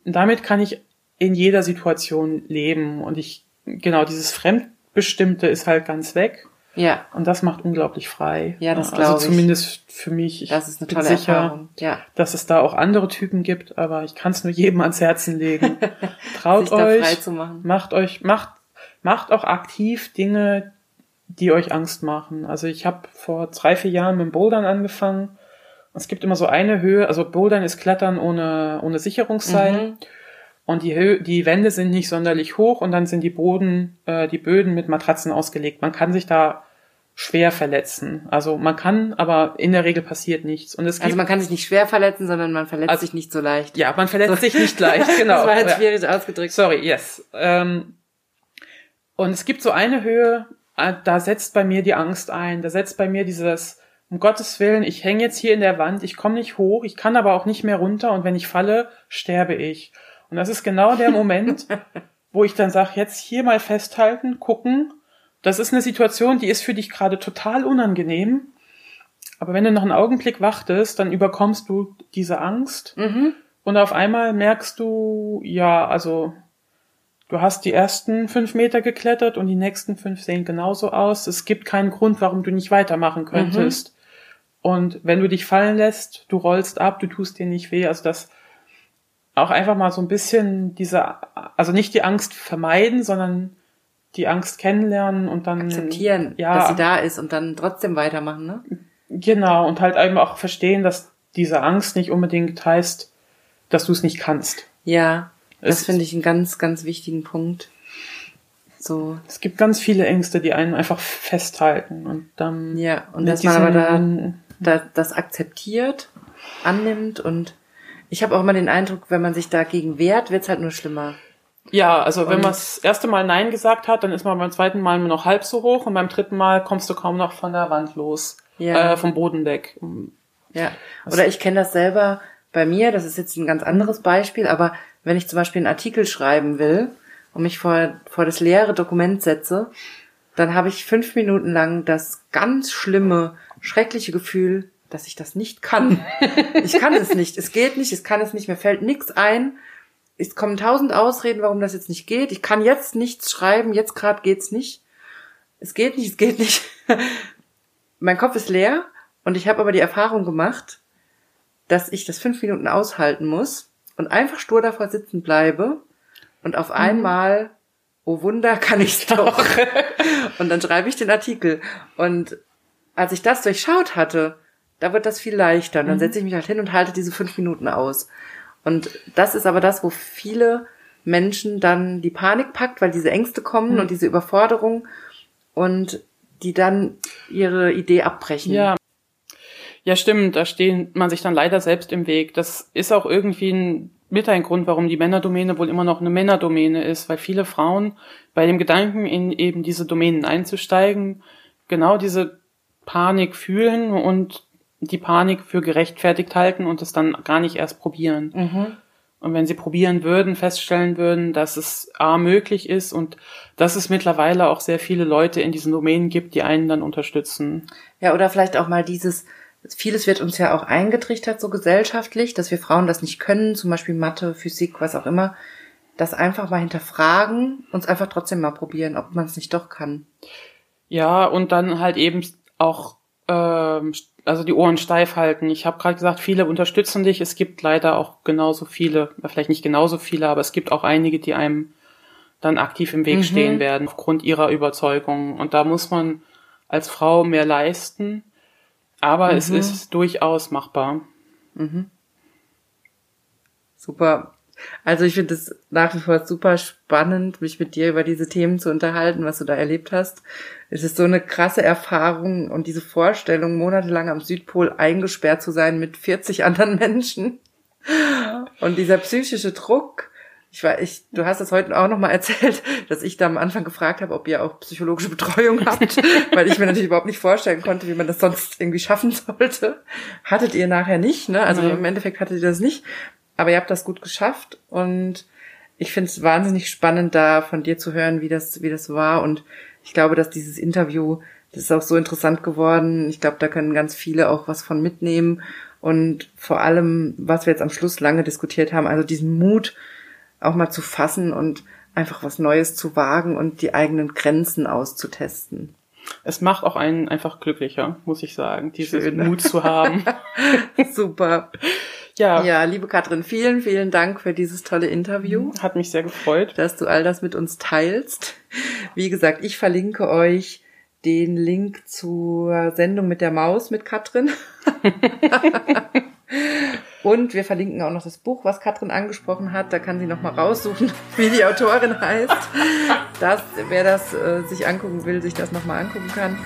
damit kann ich in jeder Situation leben. Und ich, genau, dieses Fremdbestimmte ist halt ganz weg. Ja, Und das macht unglaublich frei. Ja, das Also glaub ich. zumindest für mich. Ich das ist eine bin tolle sicher, Erfahrung. Ja, dass es da auch andere Typen gibt, aber ich kann es nur jedem ans Herzen legen. Traut euch, macht euch, macht, macht auch aktiv Dinge, die euch Angst machen. Also ich habe vor drei, vier Jahren mit dem Bouldern angefangen. Es gibt immer so eine Höhe, also Bouldern ist Klettern ohne, ohne Sicherungsseil. Mhm. Und die, Hö die Wände sind nicht sonderlich hoch und dann sind die Boden, äh, die Böden mit Matratzen ausgelegt. Man kann sich da schwer verletzen. Also man kann, aber in der Regel passiert nichts. Und es gibt Also man kann sich nicht schwer verletzen, sondern man verletzt Also- sich nicht so leicht. Ja, man verletzt sich nicht leicht, genau. das war jetzt schwierig ausgedrückt. Sorry, yes. Ähm, und es gibt so eine Höhe, äh, da setzt bei mir die Angst ein, da setzt bei mir dieses, um Gottes Willen, ich hänge jetzt hier in der Wand, ich komme nicht hoch, ich kann aber auch nicht mehr runter und wenn ich falle, sterbe ich. Und das ist genau der Moment, wo ich dann sage, jetzt hier mal festhalten, gucken. Das ist eine Situation, die ist für dich gerade total unangenehm. Aber wenn du noch einen Augenblick wartest, dann überkommst du diese Angst Mhm. und auf einmal merkst du, ja, also du hast die ersten fünf Meter geklettert und die nächsten fünf sehen genauso aus. Es gibt keinen Grund, warum du nicht weitermachen könntest. Und wenn du dich fallen lässt, du rollst ab, du tust dir nicht weh. Also das auch einfach mal so ein bisschen diese, also nicht die Angst vermeiden, sondern die Angst kennenlernen und dann Akzeptieren, ja, dass sie da ist und dann trotzdem weitermachen, ne? Genau, und halt eben auch verstehen, dass diese Angst nicht unbedingt heißt, dass du es nicht kannst. Ja, das Es- finde ich einen ganz, ganz wichtigen Punkt. So, Es gibt ganz viele Ängste, die einen einfach festhalten und dann ja, und dass man aber da, da das akzeptiert, annimmt und ich habe auch immer den Eindruck, wenn man sich dagegen wehrt, wird's halt nur schlimmer. ja, also wenn und- man das erste Mal Nein gesagt hat, dann ist man beim zweiten Mal nur noch halb so hoch und beim dritten Mal kommst du kaum noch von der Wand los. ja. äh, vom Boden weg. Ja. Oder ich kenne das selber bei mir, das ist jetzt ein ganz anderes Beispiel, aber wenn ich zum Beispiel einen Artikel schreiben will und mich vor, vor das leere Dokument setze, dann habe ich fünf Minuten lang das ganz schlimme, schreckliche Gefühl, dass ich das nicht kann. Ich kann es nicht. Es geht nicht. Es kann es nicht. Mir fällt nichts ein. Es kommen tausend Ausreden, warum das jetzt nicht geht. Ich kann jetzt nichts schreiben. Jetzt gerade geht's nicht. Es geht nicht. Es geht nicht. Mein Kopf ist leer und ich habe aber die Erfahrung gemacht, dass ich das fünf Minuten aushalten muss und einfach stur davor sitzen bleibe und auf mhm. einmal, oh Wunder, kann ich's doch. und dann schreibe ich den Artikel. Und als ich das durchschaut hatte, da wird das viel leichter. Und dann mhm. setze ich mich halt hin und halte diese fünf Minuten aus. Und das ist aber das, wo viele Menschen dann die Panik packt, weil diese Ängste kommen mhm. und diese Überforderung und die dann ihre Idee abbrechen. Ja. Ja, stimmt, da stehen man sich dann leider selbst im Weg. Das ist auch irgendwie ein, mit ein Grund, warum die Männerdomäne wohl immer noch eine Männerdomäne ist, weil viele Frauen bei dem Gedanken, in eben diese Domänen einzusteigen, genau diese Panik fühlen und die Panik für gerechtfertigt halten und es dann gar nicht erst probieren. Mhm. Und wenn sie probieren würden, feststellen würden, dass es A möglich ist und dass es mittlerweile auch sehr viele Leute in diesen Domänen gibt, die einen dann unterstützen. Ja, oder vielleicht auch mal dieses, vieles wird uns ja auch eingetrichtert, so gesellschaftlich, dass wir Frauen das nicht können, zum Beispiel Mathe, Physik, was auch immer. Das einfach mal hinterfragen, uns einfach trotzdem mal probieren, ob man es nicht doch kann. Ja, und dann halt eben auch ähm, also die Ohren steif halten. Ich habe gerade gesagt, viele unterstützen dich. Es gibt leider auch genauso viele, vielleicht nicht genauso viele, aber es gibt auch einige, die einem dann aktiv im Weg mhm. stehen werden aufgrund ihrer Überzeugung. Und da muss man als Frau mehr leisten, aber mhm. es ist durchaus machbar. Mhm. Super. Also ich finde es nach wie vor super spannend, mich mit dir über diese Themen zu unterhalten, was du da erlebt hast. Es ist so eine krasse Erfahrung und diese Vorstellung, monatelang am Südpol eingesperrt zu sein mit 40 anderen Menschen. Und dieser psychische Druck, ich war, ich, du hast es heute auch nochmal erzählt, dass ich da am Anfang gefragt habe, ob ihr auch psychologische Betreuung habt, weil ich mir natürlich überhaupt nicht vorstellen konnte, wie man das sonst irgendwie schaffen sollte. Hattet ihr nachher nicht, ne? Also Nein. im Endeffekt hattet ihr das nicht. Aber ihr habt das gut geschafft und ich finde es wahnsinnig spannend, da von dir zu hören, wie das, wie das war. Und ich glaube, dass dieses Interview, das ist auch so interessant geworden. Ich glaube, da können ganz viele auch was von mitnehmen. Und vor allem, was wir jetzt am Schluss lange diskutiert haben, also diesen Mut auch mal zu fassen und einfach was Neues zu wagen und die eigenen Grenzen auszutesten. Es macht auch einen einfach glücklicher, muss ich sagen, diesen Mut zu haben. Super. Ja. Ja, liebe Katrin, vielen, vielen Dank für dieses tolle Interview. Hat mich sehr gefreut. Dass du all das mit uns teilst. Wie gesagt, ich verlinke euch den Link zur Sendung mit der Maus mit Katrin. Und wir verlinken auch noch das Buch, was Katrin angesprochen hat. Da kann sie noch mal raussuchen, wie die Autorin heißt. Dass, wer das äh, sich angucken will, sich das noch mal angucken kann.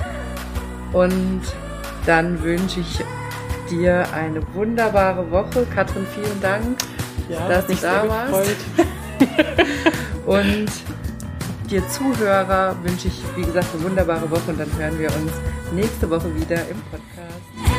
Und dann wünsche ich dir eine wunderbare Woche. Katrin, vielen Dank, ja, dass du da warst. und dir Zuhörer wünsche ich, wie gesagt, eine wunderbare Woche und dann hören wir uns nächste Woche wieder im Podcast.